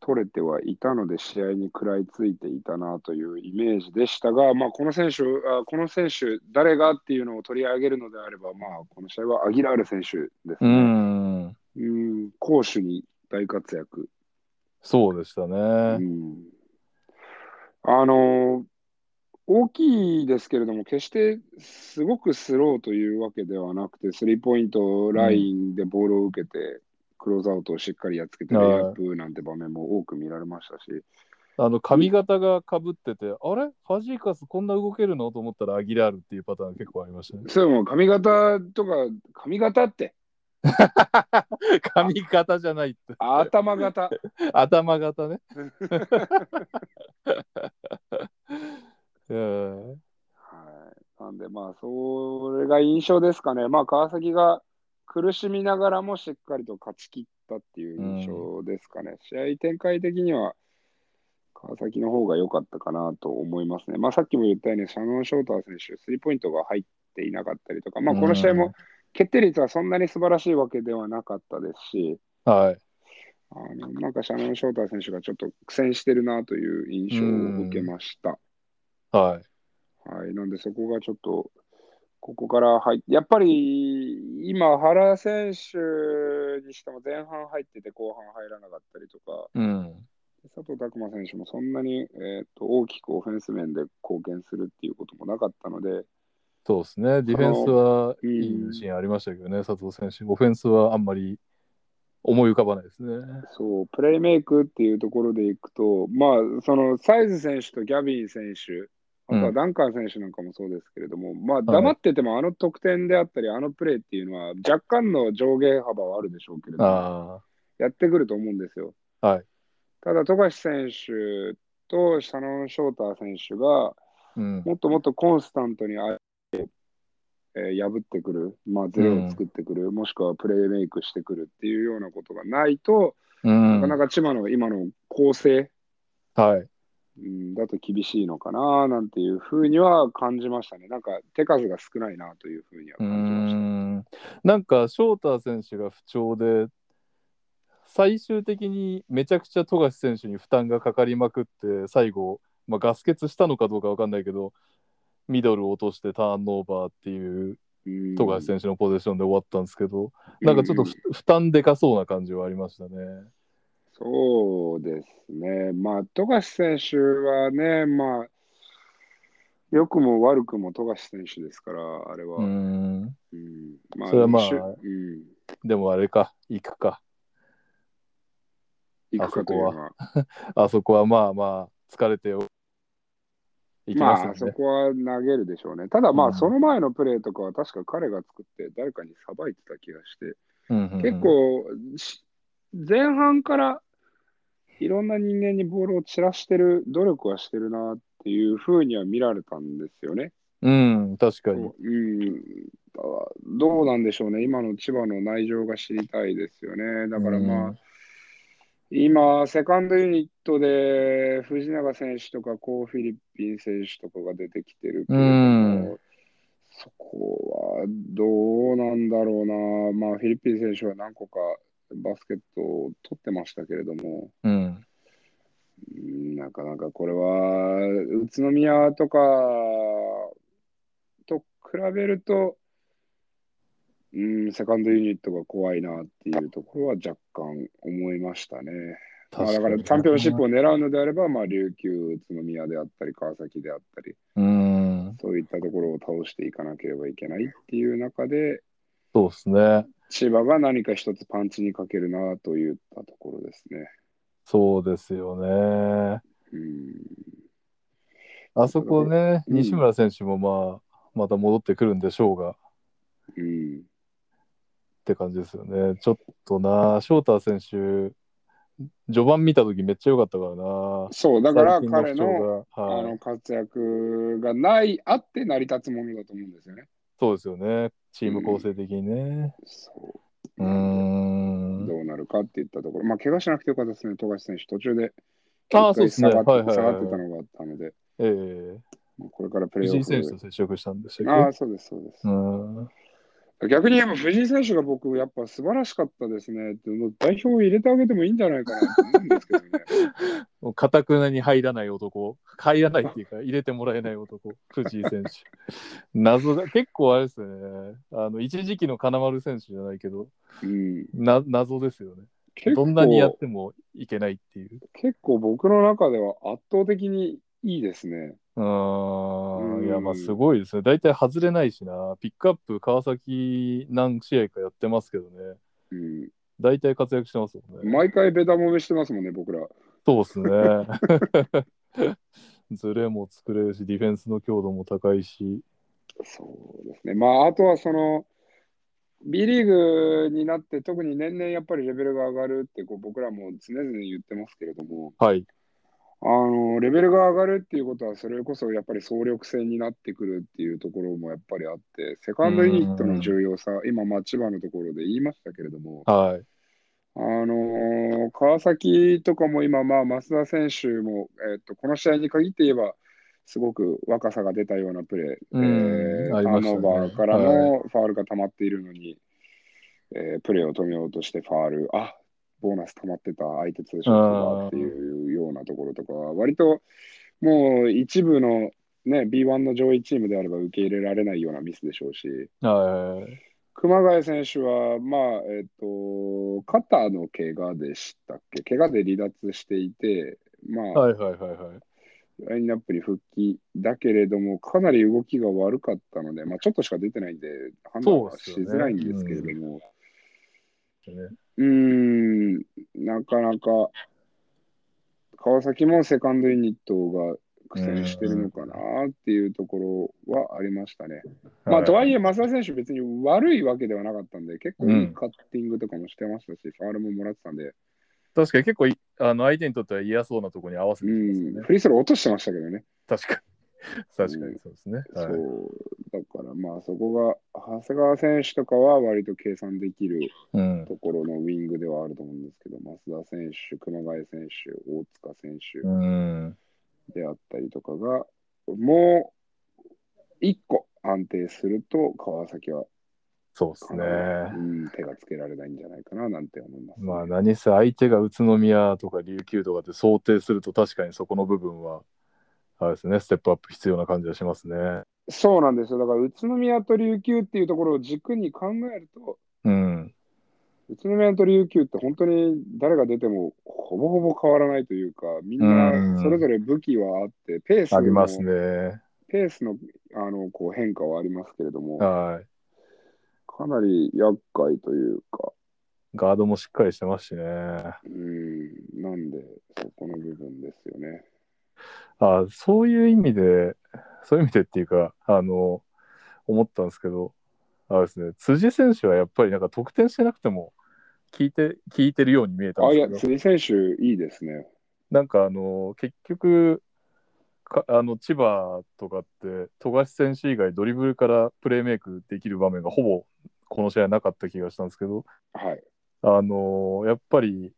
取れてはいたので、試合に食らいついていたなというイメージでしたが、まあ、この選手あ、この選手、誰がっていうのを取り上げるのであれば、まあ、この試合はアギラール選手ですうね。ん。うん、攻守に大活躍。そうでしたうね。んあの大きいですけれども、決してすごくスローというわけではなくて、スリーポイントラインでボールを受けて、クローズアウトをしっかりやっつけて、レイアップなんて場面も多く見られましたし、あの髪型がかぶってて、あれ？ファジーカスこんな動けるの？と思ったらアギラールっていうパターンが結構ありましたね。それも髪型とか、髪型って、*laughs* 髪型じゃないって。頭型。*laughs* 頭型ね。*laughs* うんはい、なんで、まあ、それが印象ですかね。まあ、川崎が苦しみながらもしっかりと勝ち切ったっていう印象ですかね。試合展開的には川崎の方が良かったかなと思いますね。まあ、さっきも言ったように、シャノン・ショーター選手、スリーポイントが入っていなかったりとか、まあ、この試合も決定率はそんなに素晴らしいわけではなかったですし、はい。あのなんかシャノン・ショーター選手がちょっと苦戦してるなという印象を受けました。はい。はい、なんでそこがちょっと、ここから入って、やっぱり今、原選手にしても前半入ってて後半入らなかったりとか、うん。佐藤拓磨選手もそんなに、えーと大きくオフェンス面で貢献するっていうこともなかったので、そうですね。ディフェンスはうんいいシーンありましたけどね、佐藤選手。オフェンスはあんまり思い浮かばないですね。そう、プレイメイクっていうところでいくと、まあ、そのサイズ選手とギャビン選手、あとはダンカー選手なんかもそうですけれども、まあ、黙っててもあの得点であったり、あのプレーっていうのは、若干の上下幅はあるでしょうけれども、あやってくると思うんですよ。はい。ただ、富樫選手とシャノン・ショーター選手が、あ。うん。もっともっとコンスタントにあえー破ってくる、まあ、ズレを作ってくる、もしくはプレイメイクしてくるっていうようなことがないと、うんなかなか千葉の今の構成、はい。うん、だと厳しいのかななんていうふうには感じましたね。なんか手数が少ないなというふうにはう感じました。ん。なんか、翔太選手が不調で、最終的にめちゃくちゃ富樫選手に負担がかかりまくって、最後、まあ、ガス欠したのかどうかわかんないけど、ミドルを落としてターンオーバーっていううん富樫選手のポゼッションで終わったんですけど、なんかちょっとふ負担でかそうな感じはありましたね。そうですね。まあ、富樫選手はね、まあ、良くも悪くも富樫選手ですから、あれは。うん。うんまそれはまあうん、でもあれか、行くか。行くかとは。*laughs* あそこはまあまあ、疲れてよ。まあ、ますよね。そこは投げるでしょうね。ただ、まあ、うんその前のプレーとかは確か彼が作って誰かにさばいてた気がして、うんうんうん結構、し前半からいろんな人間にボールを散らしてる、努力はしてるなっていうふうには見られたんですよね。うん、確かに。うん、だどうなんでしょうね。今の千葉の内情が知りたいですよね。だからまあ、うん今、セカンドユニットで藤永選手とかコー・フィリッピン選手とかが出てきてるけれども、うそこはどうなんだろうな。まあ、フィリピン選手は何個かバスケットを取ってましたけれども、うん。うんなかなかこれは宇都宮とかと比べると、うん、セカンドユニットが怖いなっていうところは若干思いましたね。まあ、だからチャンピオンシップを狙うのであれば、まあ、琉球、宇都宮であったり、川崎であったり、うん。そういったところを倒していかなければいけないっていう中で、そうですね。千葉が何か一つパンチにかけるなといったところですね。そうですよね。うん、あそこね、うん西村選手もまあ、また戻ってくるんでしょうが、っうん、て感じですよね。ちょっとな、翔太選手、序盤見たときめっちゃ良かったからな。そう、だから彼のはいあの活躍がない、あって成り立つものだと思うんですよね。そうですよね。チーム構成的にね。そうーん。どうなるかっていったところ、まあ、怪我しなくてよかったですね、富樫選手、途中であーそうですね下がってたのがあったので、ええまあこれからプレー選手とフ。接触したんでしたああ、っそうです、そうですけ。うん。逆に言えば藤井選手が僕、やっぱ素晴らしかったですねって、もう代表を入れてあげてもいいんじゃないかなと思うんですけどね。*laughs* もうかくなに入らない男、入らないっていうか、入れてもらえない男、藤井選手。*laughs* 謎だ、結構あれですよね。あの一時期の金丸選手じゃないけど、うん、な謎ですよね。どんなにやってもいけないっていう。結構僕の中では圧倒的にいいですね。うーん、うんいや、まあすごいですね。大体外れないしな。ピックアップ、川崎何試合かやってますけどね。うん、大体活躍してますもんね。毎回ベタ揉めしてますもんね、僕ら。そうですね。*laughs* ズレも作れるし、ディフェンスの強度も高いし。そうですね。まあ、あとはその、B リーグになって、特に年々やっぱりレベルが上がるってこう僕らも常々言ってますけれども、はい。あのレベルが上がるっていうことは、それこそやっぱり総力戦になってくるっていうところもやっぱりあって、セカンドユニットの重要さ、今、まあ、千葉のところで言いましたけれども、はい。あの川崎とかも今、まあ、増田選手も、えっとこの試合に限って言えば、すごく若さが出たようなプレー、うんえーターンオーバーからのファールが溜まっているのに、えープレーを止めようとしてファール、あボーナス溜まってた相手ツーショットがっていうなところとかは、割ともう一部の、ね、B1 の上位チームであれば受け入れられないようなミスでしょうし、はい。熊谷選手は、まあ、えっ、と、肩の怪我でしたっけ？怪我で離脱していて、まあ、はいはいはいはい。ラインナップに復帰だけれども、かなり動きが悪かったので、まあ、ちょっとしか出てないんで、判断はしづらいんですけれども、うーん、なかなか、川崎もセカンドユニットが苦戦してるのかなっていうところはありましたね。まあ、とはいえ、増田選手、別に悪いわけではなかったんで、結構いいカッティングとかもしてましたし、ファールももらってたんで、確かに結構いあの相手にとっては嫌そうなところに合わせうてきますよん、ね。フリースロー落としてましたけどね。確かに。*laughs* 確かにそうですね。はいそう、だからまあ、そこが、長谷川選手とかは割と計算できるうん。ところのウィングではあると思うんですけど、増田選手、熊谷選手、大塚選手うん。であったりとかが、もう一個安定すると、川崎はそうですね。うん、手がつけられないんじゃないかななんて思います、まあ何せ相手が宇都宮とか琉球とかって想定すると確かにそこの部分はあれですねステップアップ必要な感じがしますね。そうなんですよ。だから、宇都宮と琉球っていうところを軸に考えると、うん。宇都宮と琉球って本当に誰が出てもほぼほぼ変わらないというか、みんうなんそれぞれ武器はあって、ペースのありますね。ペースのあのこう変化はありますけれども、はい。かなり厄介というか、ガードもしっかりしてますしね。うん、なんで、そこの部分ですよね。あそういう意味で、そういう意味でっていうか、あの、思ったんですけど、あれですね、辻選手はやっぱりなんか得点してなくても聞いて、聞いてるように見えたんあ、いや、ですけど、辻選手、いいですね。なんかあの、結局、かあの千葉とかって、富樫選手以外ドリブルからプレーメイクできる場面がほぼこの試合なかった気がしたんですけど、はい。あのやっぱり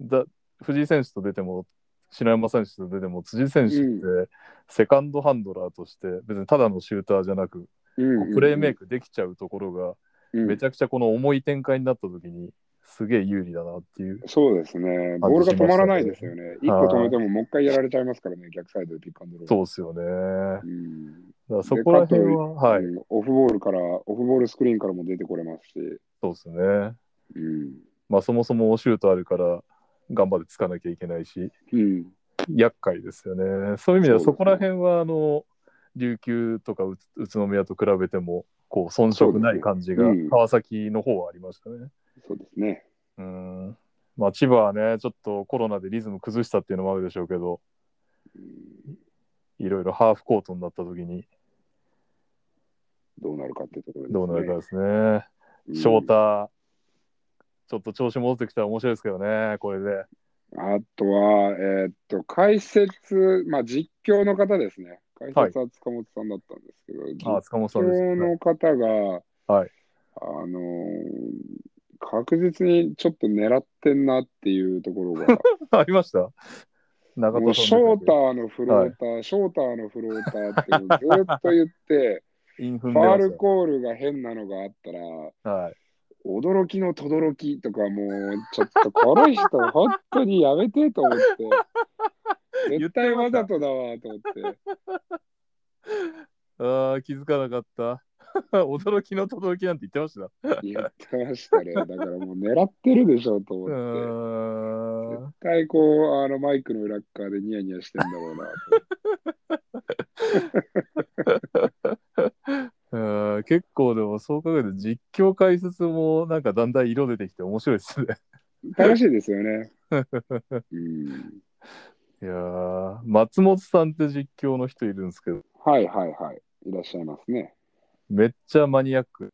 だ藤井選手と出ても篠山選手と出ても辻選手ってセカンドハンドラーとして別にただのシューターじゃなくうんプレーメイクできちゃうところがうん。めちゃくちゃこの重い展開になった時にすげえ有利だなっていうそうですね。ボールが止まらないですよね。一個止めてももう一回やられちゃいますからね、逆サイドでピックアンドロール。そうですよね。うん。だからそこら辺ははい。うんオフボールから、オフボールスクリーンからも出てこれますし、そうですね。うん、まあそもそもシュートあるから頑張ってつかなきゃいけないし、うん。厄介ですよね。そういう意味ではそこら辺はあの琉球とか宇宇都宮と比べてもこう遜色ない感じが川崎の方はありましたね。そうですね。うんまあ、千葉はねちょっとコロナでリズム崩したっていうのもあるでしょうけどうんいろいろハーフコートになった時にどうなるかっていうところですね。どうなるかですね。うんちょっと調子戻ってきたら面白いですけどね、これで。あとは、えーっと、解説、まあ実況の方ですね。解説は塚本さんだったんですけど、あ、塚本さ実況の方が、はいあのー確実にちょっと狙ってんなっていうところが、*laughs* ありました？中もうショーター。ーのフローター、ショーターのフローターってずっと言って、*laughs* ファールでコールが変なのがあったら、まはい。驚きの轟きとかもう、ちょっとこの人、本当にやめてと思って、*laughs* 絶対わざとだわと思って、ああ、気づかなかった。*laughs* 驚きの轟なんて言ってました。言ってましたね。だからもう狙ってるでしょとう思って、絶対こう、あのマイクの裏っ側でニヤニヤしてんだろうなと。*laughs* うん結構でもそう考えると実況解説もなんかだんだん色出てきて面白いですね。楽しいですよね。*laughs* うん、いやー松本さんって実況の人いるんですけどはいはいはい。いらっしゃいますね。めっちゃマニアック。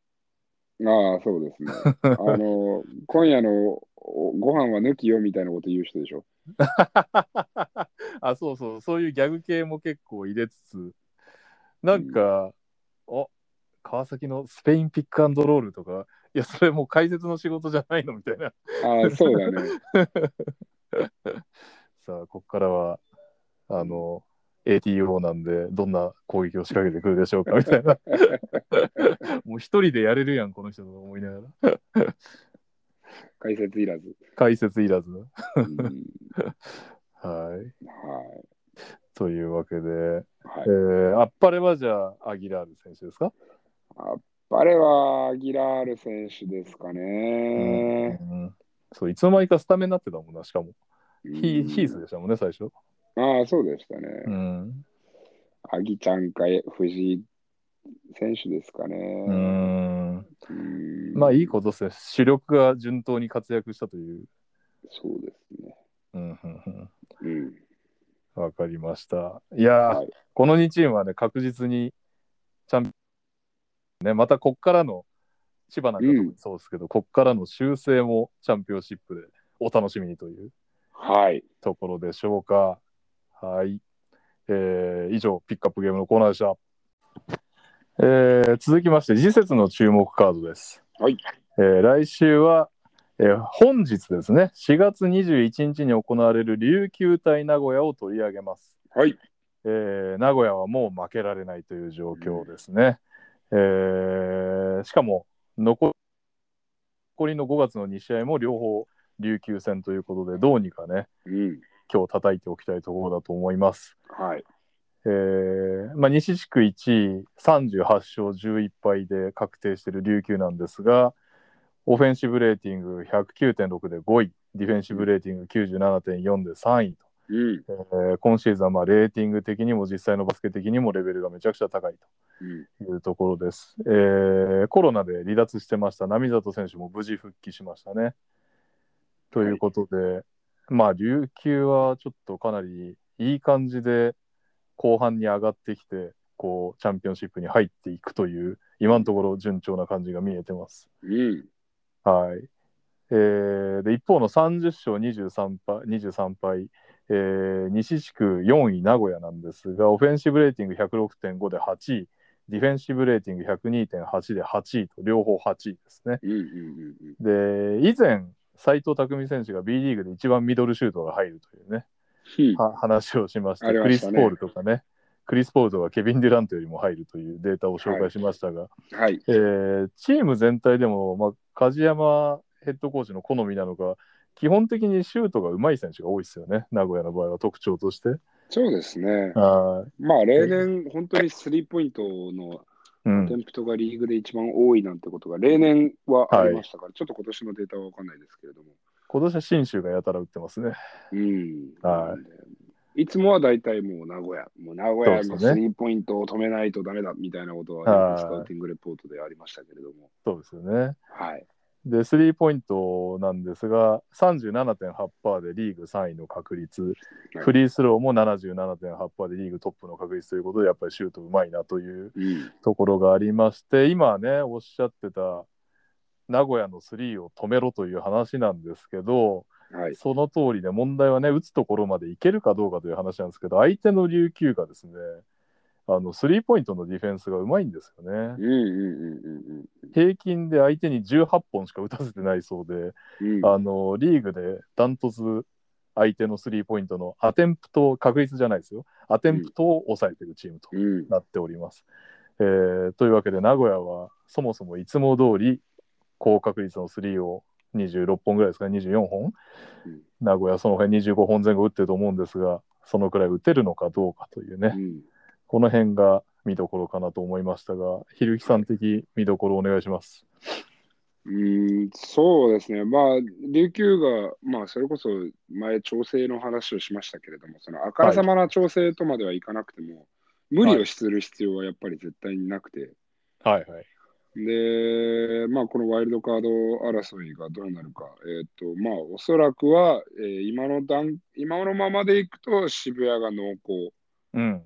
ああ、そうですね。*laughs* あの、今夜のおご飯は抜きよみたいなこと言う人でしょ。*laughs* あそうそうそういうギャグ系も結構入れつつなんか、お川崎のスペインピックアンドロールとかいやそれもう解説の仕事じゃないのみたいなああ、そうだね。*laughs* さあここからはあの ATO なんでどんな攻撃を仕掛けてくるでしょうかみたいな *laughs* もう一人でやれるやんこの人と思いながら解説いらず。解説いらずうん、はいはい。というわけで、はいえ。ー、あっぱれはじゃあアギラール選手ですか、あれはアギラール選手ですかね。うんそういつの間にかスタメンになってたもんなしかもうんヒヒースでしたもんね最初、ああ、そうでしたね。うんアギちゃんか藤井選手ですかね。うんうんまあいいことですね主力が順当に活躍したというそうですね。うんうんうんうん。わかりました。いやー、はいこの2チームはね、確実にチャンピオン、ね、またこっからの、千葉なんか特にそうですけど、こっからの修正もチャンピオンシップでお楽しみにというはい。ところでしょうか。はい。えー以上、ピックアップゲームのコーナーでした。えー続きまして、次節の注目カードです。はい。えー来週は、えー本日ですね、4月21日に行われる琉球対名古屋を取り上げます。はい。えー名古屋はもう負けられないという状況ですね。えーしかも残残りの5月の2試合も両方琉球戦ということで、どうにかね、うん。今日叩いておきたいところだと思います。はい。えーまあ、西地区1位、38勝11敗で確定している琉球なんですが、オフェンシブレーティング109.6で5位、ディフェンシブレーティング97.4で3位と。うん。えー今シーズンはまあレーティング的にも実際のバスケ的にもレベルがめちゃくちゃ高いうん。というところです。えーコロナで離脱してました並里選手も無事復帰しましたね。ということで、まあ琉球はちょっとかなりいい感じで後半に上がってきてこうチャンピオンシップに入っていくという今のところ順調な感じが見えてます。うん。はい。えーで一方の30勝23敗 ,23 敗、えー西地区4位名古屋なんですが、オフェンシブレーティング106.5で8位、ディフェンシブレーティング102.8で8位と、両方8位ですね。で、以前、斉藤匠選手が B リーグで一番ミドルシュートが入るというね、話をしまして、ね。クリス・ポールとかね、クリス・ポールとかケビン・デュラントよりも入るというデータを紹介しましたが、はい。えーチーム全体でも、まあ、梶山ヘッドコーチの好みなのか、基本的にシュートが上手い選手が多いですよね、名古屋の場合は特徴として。そうですね。はまあ、例年、本当にスリーポイントのテンプトがリーグで一番多いなんてことが例年はありましたから、ちょっと今年のデータは分かんないですけれども、今年は信州がやたら打ってますね。うん。はいいつもは大体もう名古屋、もう名古屋のスリーポイントを止めないとダメだみたいなことはいは、スカウティングレポートでありましたけれども。そうですよね。はい。で、スリーポイントなんですが、37.8%でリーグ3位の確率、はいフリースローも77.8%でリーグトップの確率ということで、やっぱりシュートうまいなといううん。ところがありまして、今ね、おっしゃってた名古屋のスリーを止めろという話なんですけど、はい。その通りで問題はね、打つところまでいけるかどうかという話なんですけど、相手の琉球がですね、あのスリーポイントのディフェンスがうまいんですよねうん。うんうん平均で相手に18本しか打たせてないそうで、うんうん。あのリーグでダントツ相手のスリーポイントのアテンプト、確率じゃないですよ、アテンプトを抑えているチームとうん。なっております。えーというわけで、名古屋はそもそもいつも通り高確率のスリーを26本ぐらいですか、24本、うん名古屋その辺25本前後打ってると思うんですが、そのくらい打てるのかどうかというね、うんこの辺が見どころかなと思いましたが、ひるきさん的見どころお願いします。うーん、そうですね。まあ、琉球が、まあ、それこそ前、調整の話をしましたけれども、そのあからさまな調整とまではいかなくても、無理をする必要はやっぱり絶対になくて、はいはい。で、まあ、このワイルドカード争いがどうなるか、えっ、と、まあ、おそらくは、えー今の段、今のままでいくと渋谷が濃厚。うん。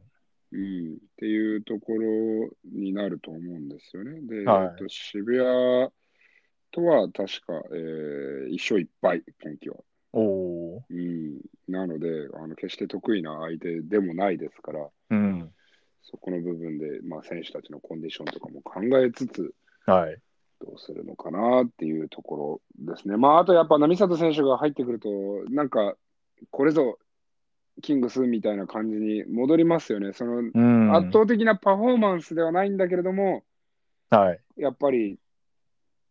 うん、っていうところになると思うんですよね。で、はいえっと、渋谷とは確か、えー一勝一敗、今季は。おおうん、なのであの、決して得意な相手でもないですから、ー。うん。そこの部分で、まあ、選手たちのコンディションとかも考えつつ、はい。どうするのかなっていうところですね。まあ、あとやっぱ、並里選手が入ってくると、なんか、これぞキングスみたいな感じに戻りますよね。そのうん。圧倒的なパフォーマンスではないんだけれども、はい。やっぱり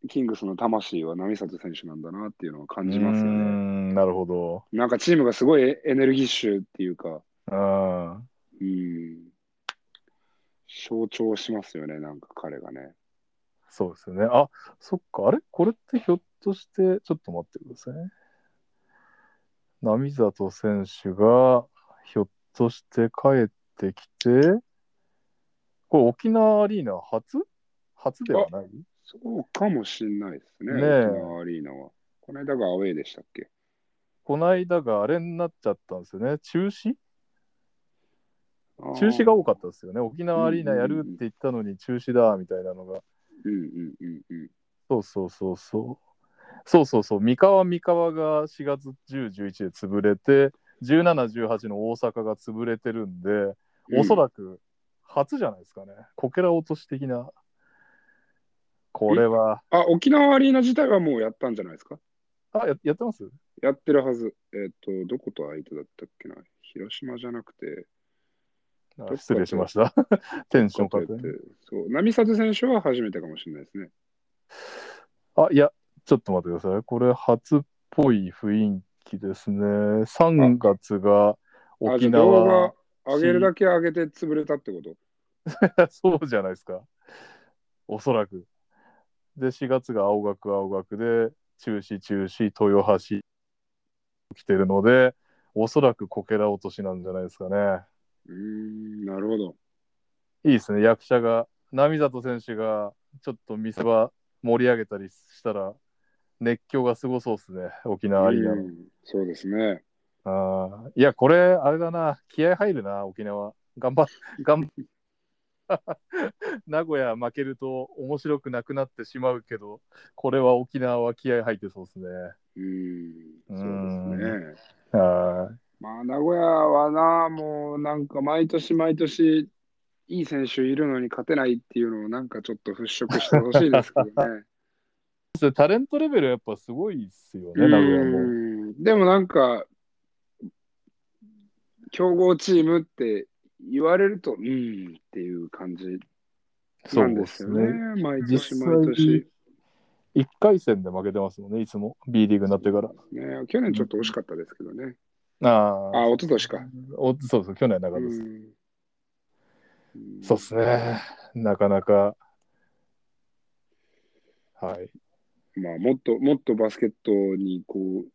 キングスの魂は並里選手なんだなっていうのを感じうますよね。んなるほど。なんかチームがすごいエネルギッシュっていうか、うん。うん、象徴しますよね、なんか彼がね。そうですよね。あ、そっか。あれ？これってひょっとして、ちょっと待ってくださいね。並里選手がひょっとして帰ってきて、これ沖縄アリーナ初？初ではない？そうかもしれないですね、ねえ沖縄アリーナは。この間がアウェーでしたっけ？この間があれになっちゃったんですよね。中止？中止が多かったですよね。沖縄アリーナやるって言ったのに中止だみたいなのが。うんうんうんうん。そうそうそうそう。そうそうそう。三河三河が4月10、11で潰れて、17、18の大阪が潰れてるんで、おそらく初じゃないですかね。こけら落とし的な。これは、あ、沖縄アリーナ自体はもうやったんじゃないですか？あ、ややってます？やってるはず。えっ、と、どこと相手だったっけな？広島じゃなくて、あ失礼しました。*laughs* テンションかけてそう、並里選手は初めてかもしれないですね。あ、いや、ちょっと待ってください。これ初っぽい雰囲気ですね。3月が沖縄画。上げるだけ上げて潰れたってこと？*laughs* そうじゃないですか。おそらく。で、4月が青学青学で、中止中止、豊橋来てるので、おそらくこけら落としなんじゃないですかね。うーん、なるほど。いいですね、役者が。並里選手がちょっと見せ場盛り上げたりしたら、熱狂がすごそうですね、沖縄アリーナそうですね。あーいや、これ、あれだな、気合入るな、沖縄。頑張っ、*laughs* 頑張 *laughs* 名古屋負けると面白くなくなってしまうけど、これは沖縄は気合入ってそうですね。うーん、そううんですね。はまあ、名古屋はな、もうなんか毎年毎年、いい選手いるのに勝てないっていうのをなんかちょっと払拭してほしいですけどね。*laughs* い。タレントレベルやっぱすごいっすよね、名古屋も。うんでもなんか、強豪チームって言われると、うんっていう感じなんですよね。毎年実毎年。1回戦で負けてますもんね、いつも。B リーグになってから。ね、去年ちょっと惜しかったですけどね。ああ、一昨年か。おそうそう、去年なかったです。うんそうっすね。なかなか。はい。まあ、もっともっとバスケットにこう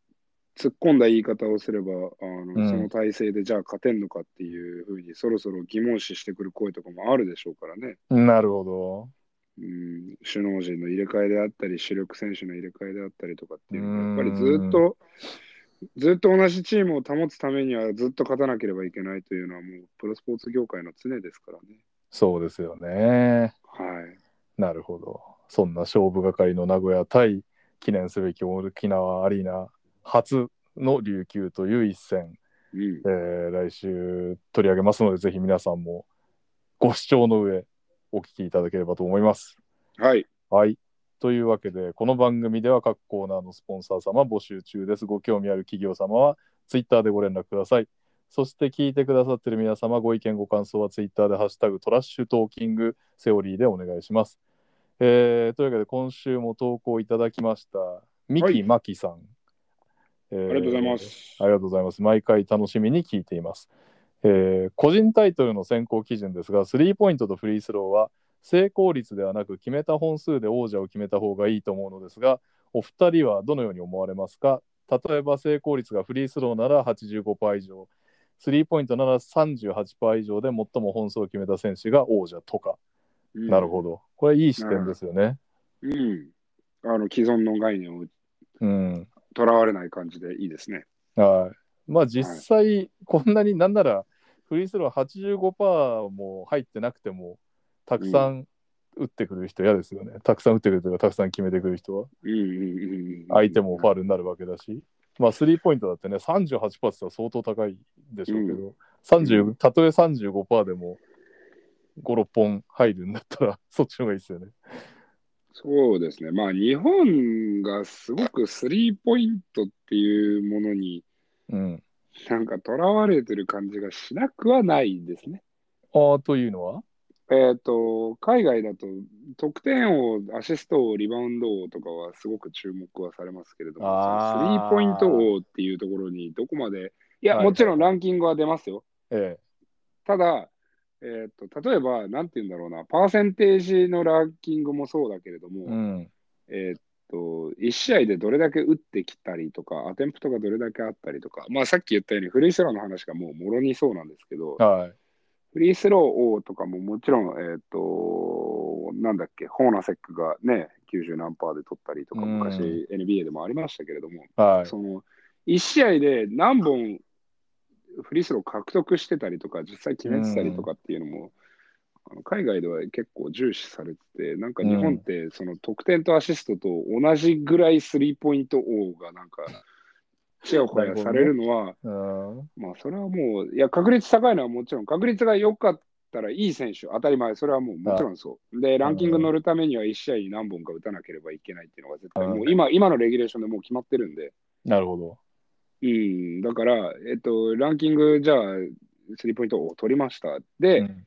突っ込んだ言い方をすれば、あのうんその体制でじゃあ勝てんのかっていうふうに、そろそろ疑問視してくる声とかもあるでしょうからね。なるほど。うん、首脳陣の入れ替えであったり、主力選手の入れ替えであったりとかっていうのは、うんやっぱりずっと、ずっと同じチームを保つためにはずっと勝たなければいけないというのは、もうプロスポーツ業界の常ですからね。そうですよね。はい。なるほど。そんな勝負係の名古屋対記念すべき沖縄アリーナ初の琉球という一戦、うんえ、ー来週取り上げますので、ぜひ皆さんもご視聴の上、お聞きいただければと思います。はい。はい。というわけで、この番組では各コーナーのスポンサー様募集中です。ご興味ある企業様は、ツイッターでご連絡ください。そして聞いてくださっている皆様、ご意見、ご感想はツイッターでハッシュタグトラッシュトーキングセオリーでお願いします。えーというわけで、今週も投稿いただきました、ミキ・マキさん。えーありがとうございます。ありがとうございます。毎回楽しみに聞いています。えー個人タイトルの選考基準ですが、スリーポイントとフリースローは成功率ではなく決めた本数で王者を決めた方がいいと思うのですが、お二人はどのように思われますか？例えば成功率がフリースローなら85%以上、スリーポイントなら38%以上で最も本数を決めた選手が王者とか。うんなるほど。これいい視点ですよね。うん。あの既存の概念をうん。とらわれない感じでいいですね。はい。まあ実際、こんなになんならフリースロー85%も入ってなくても、たくさん打ってくる人嫌ですよね。たくさん打ってくるとか、たくさん決めてくる人は。うんうんうんうん。相手もファールになるわけだし。まあ、スリーポイントだってね、38%って相当高いでしょうけど、30たとえ35%でも5、6本入るんだったら、*laughs* そっちの方がいいですよね。そうですね。まあ日本がすごくスリーポイントっていうものにうん。なんかとらわれてる感じがしなくはないですね。ああ、というのは？えっ、と、海外だと得点王、アシスト王、リバウンド王とかはすごく注目はされますけれども、スリーポイント王っていうところにどこまで、いや、はいもちろんランキングは出ますよ。えただ、えっ、と、例えば、なんて言うんだろうな、パーセンテージのランキングもそうだけれども、え。うん。えっと、1試合でどれだけ打ってきたりとか、アテンプトがどれだけあったりとか、まあさっき言ったようにフリースローの話がもうもろにそうなんですけど、はい。フリースロー王とかももちろん、えっと、なんだっけ、ホーナセックがね、90何パーで取ったりとか、うん昔 NBA でもありましたけれども、はい。その1試合で何本フリースロー獲得してたりとか、実際決めてたりとかっていうのも、あの海外では結構重視されてて、なんか日本ってその得点とアシストと同じぐらいスリーポイント王がなんか、ちやほやされるのは、うん。まあそれはもう、いや、確率高いのはもちろん、確率が良かったらいい選手、当たり前、それはもうもちろんそう。で、ランキング乗るためには1試合に何本か打たなければいけないっていうのが絶対、うんもう今、今のレギュレーションでもう決まってるんで、なるほど。うん、だから、えっと、ランキング、じゃあ、スリーポイントを取りました。で、うん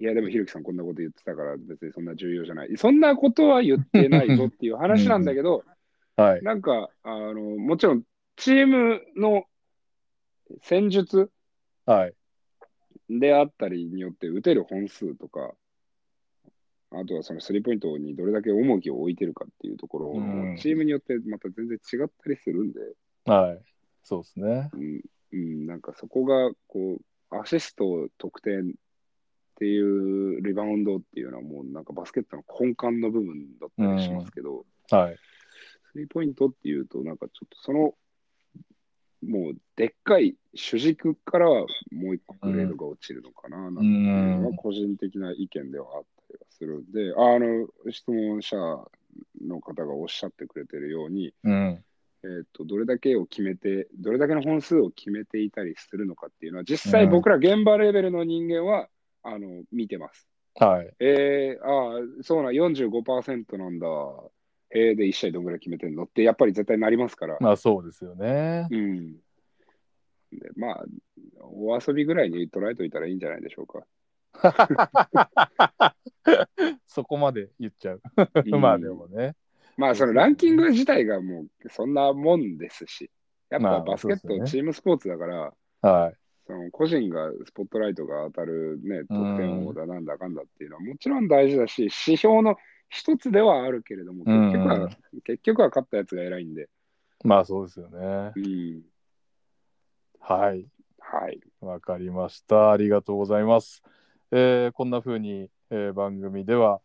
いや、でも、ひろきさんこんなこと言ってたから、別にそんな重要じゃない。そんなことは言ってないぞっていう話なんだけど、はい。なんか、あの、もちろん、チームの戦術はい。であったりによって打てる本数とか、あとはそのスリーポイントにどれだけ重きを置いてるかっていうところチームによってまた全然違ったりするんで、はい。そうですね。うん、うん、なんかそこが、こう、アシスト、得点っていうリバウンドっていうのはもうなんかバスケットの根幹の部分だったりしますけど、はい。スリーポイントっていうと、なんかちょっとその、もうでっかい主軸からはもう一個グレードが落ちるのかな、なんていうのが個人的な意見ではあったりはするんで、あの、質問者の方がおっしゃってくれてるように、うん。えー、とどれだけを決めて、どれだけの本数を決めていたりするのかっていうのは、実際僕ら現場レベルの人間は、あの見てます。はい。えー、ああ、そうな、45%なんだ。えー、で、1試合どんぐらい決めてんのって、やっぱり絶対なりますから。まあそうですよね。うん。でまあ、お遊びぐらいに捉えといたらいいんじゃないでしょうか。*laughs* そこまで言っちゃう。うん *laughs* まあでもね。まあ、そのランキング自体がもうそんなもんですし、やっまあぱバスケットチームスポーツだから、はい。その個人がスポットライトが当たるね、得点王だなんだかんだっていうのはもちろん大事だし、指標の一つではあるけれども、結局は、うん結局は勝ったやつが偉いんで、まあそうですよねう。ん。はい。はい。わかりました。ありがとうございます。えーこんな風に、えー番組では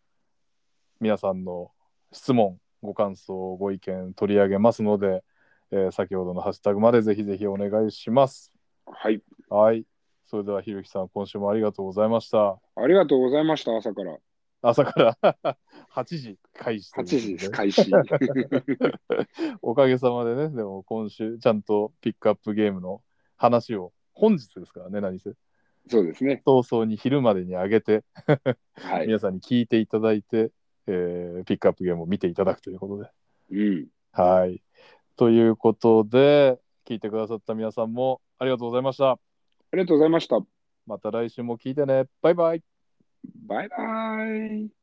皆さんの質問、ご感想、ご意見取り上げますので、えー先ほどのハッシュタグまでぜひぜひお願いします。はい。はい。それではひろきさん、今週もありがとうございました。ありがとうございました、朝から。朝から *laughs* 8時開始という8時です、開始。*laughs* おかげさまでね、でも今週ちゃんとピックアップゲームの話を本日ですからね、何せ。そうですね。早々に昼までに上げて、はい。皆さんに聞いていただいて、えーピックアップゲームを見ていただくということで。うん。はい。ということで、聞いてくださった皆さんもありがとうございました。ありがとうございました。また来週も聞いてね。バイバイ。バイバイ。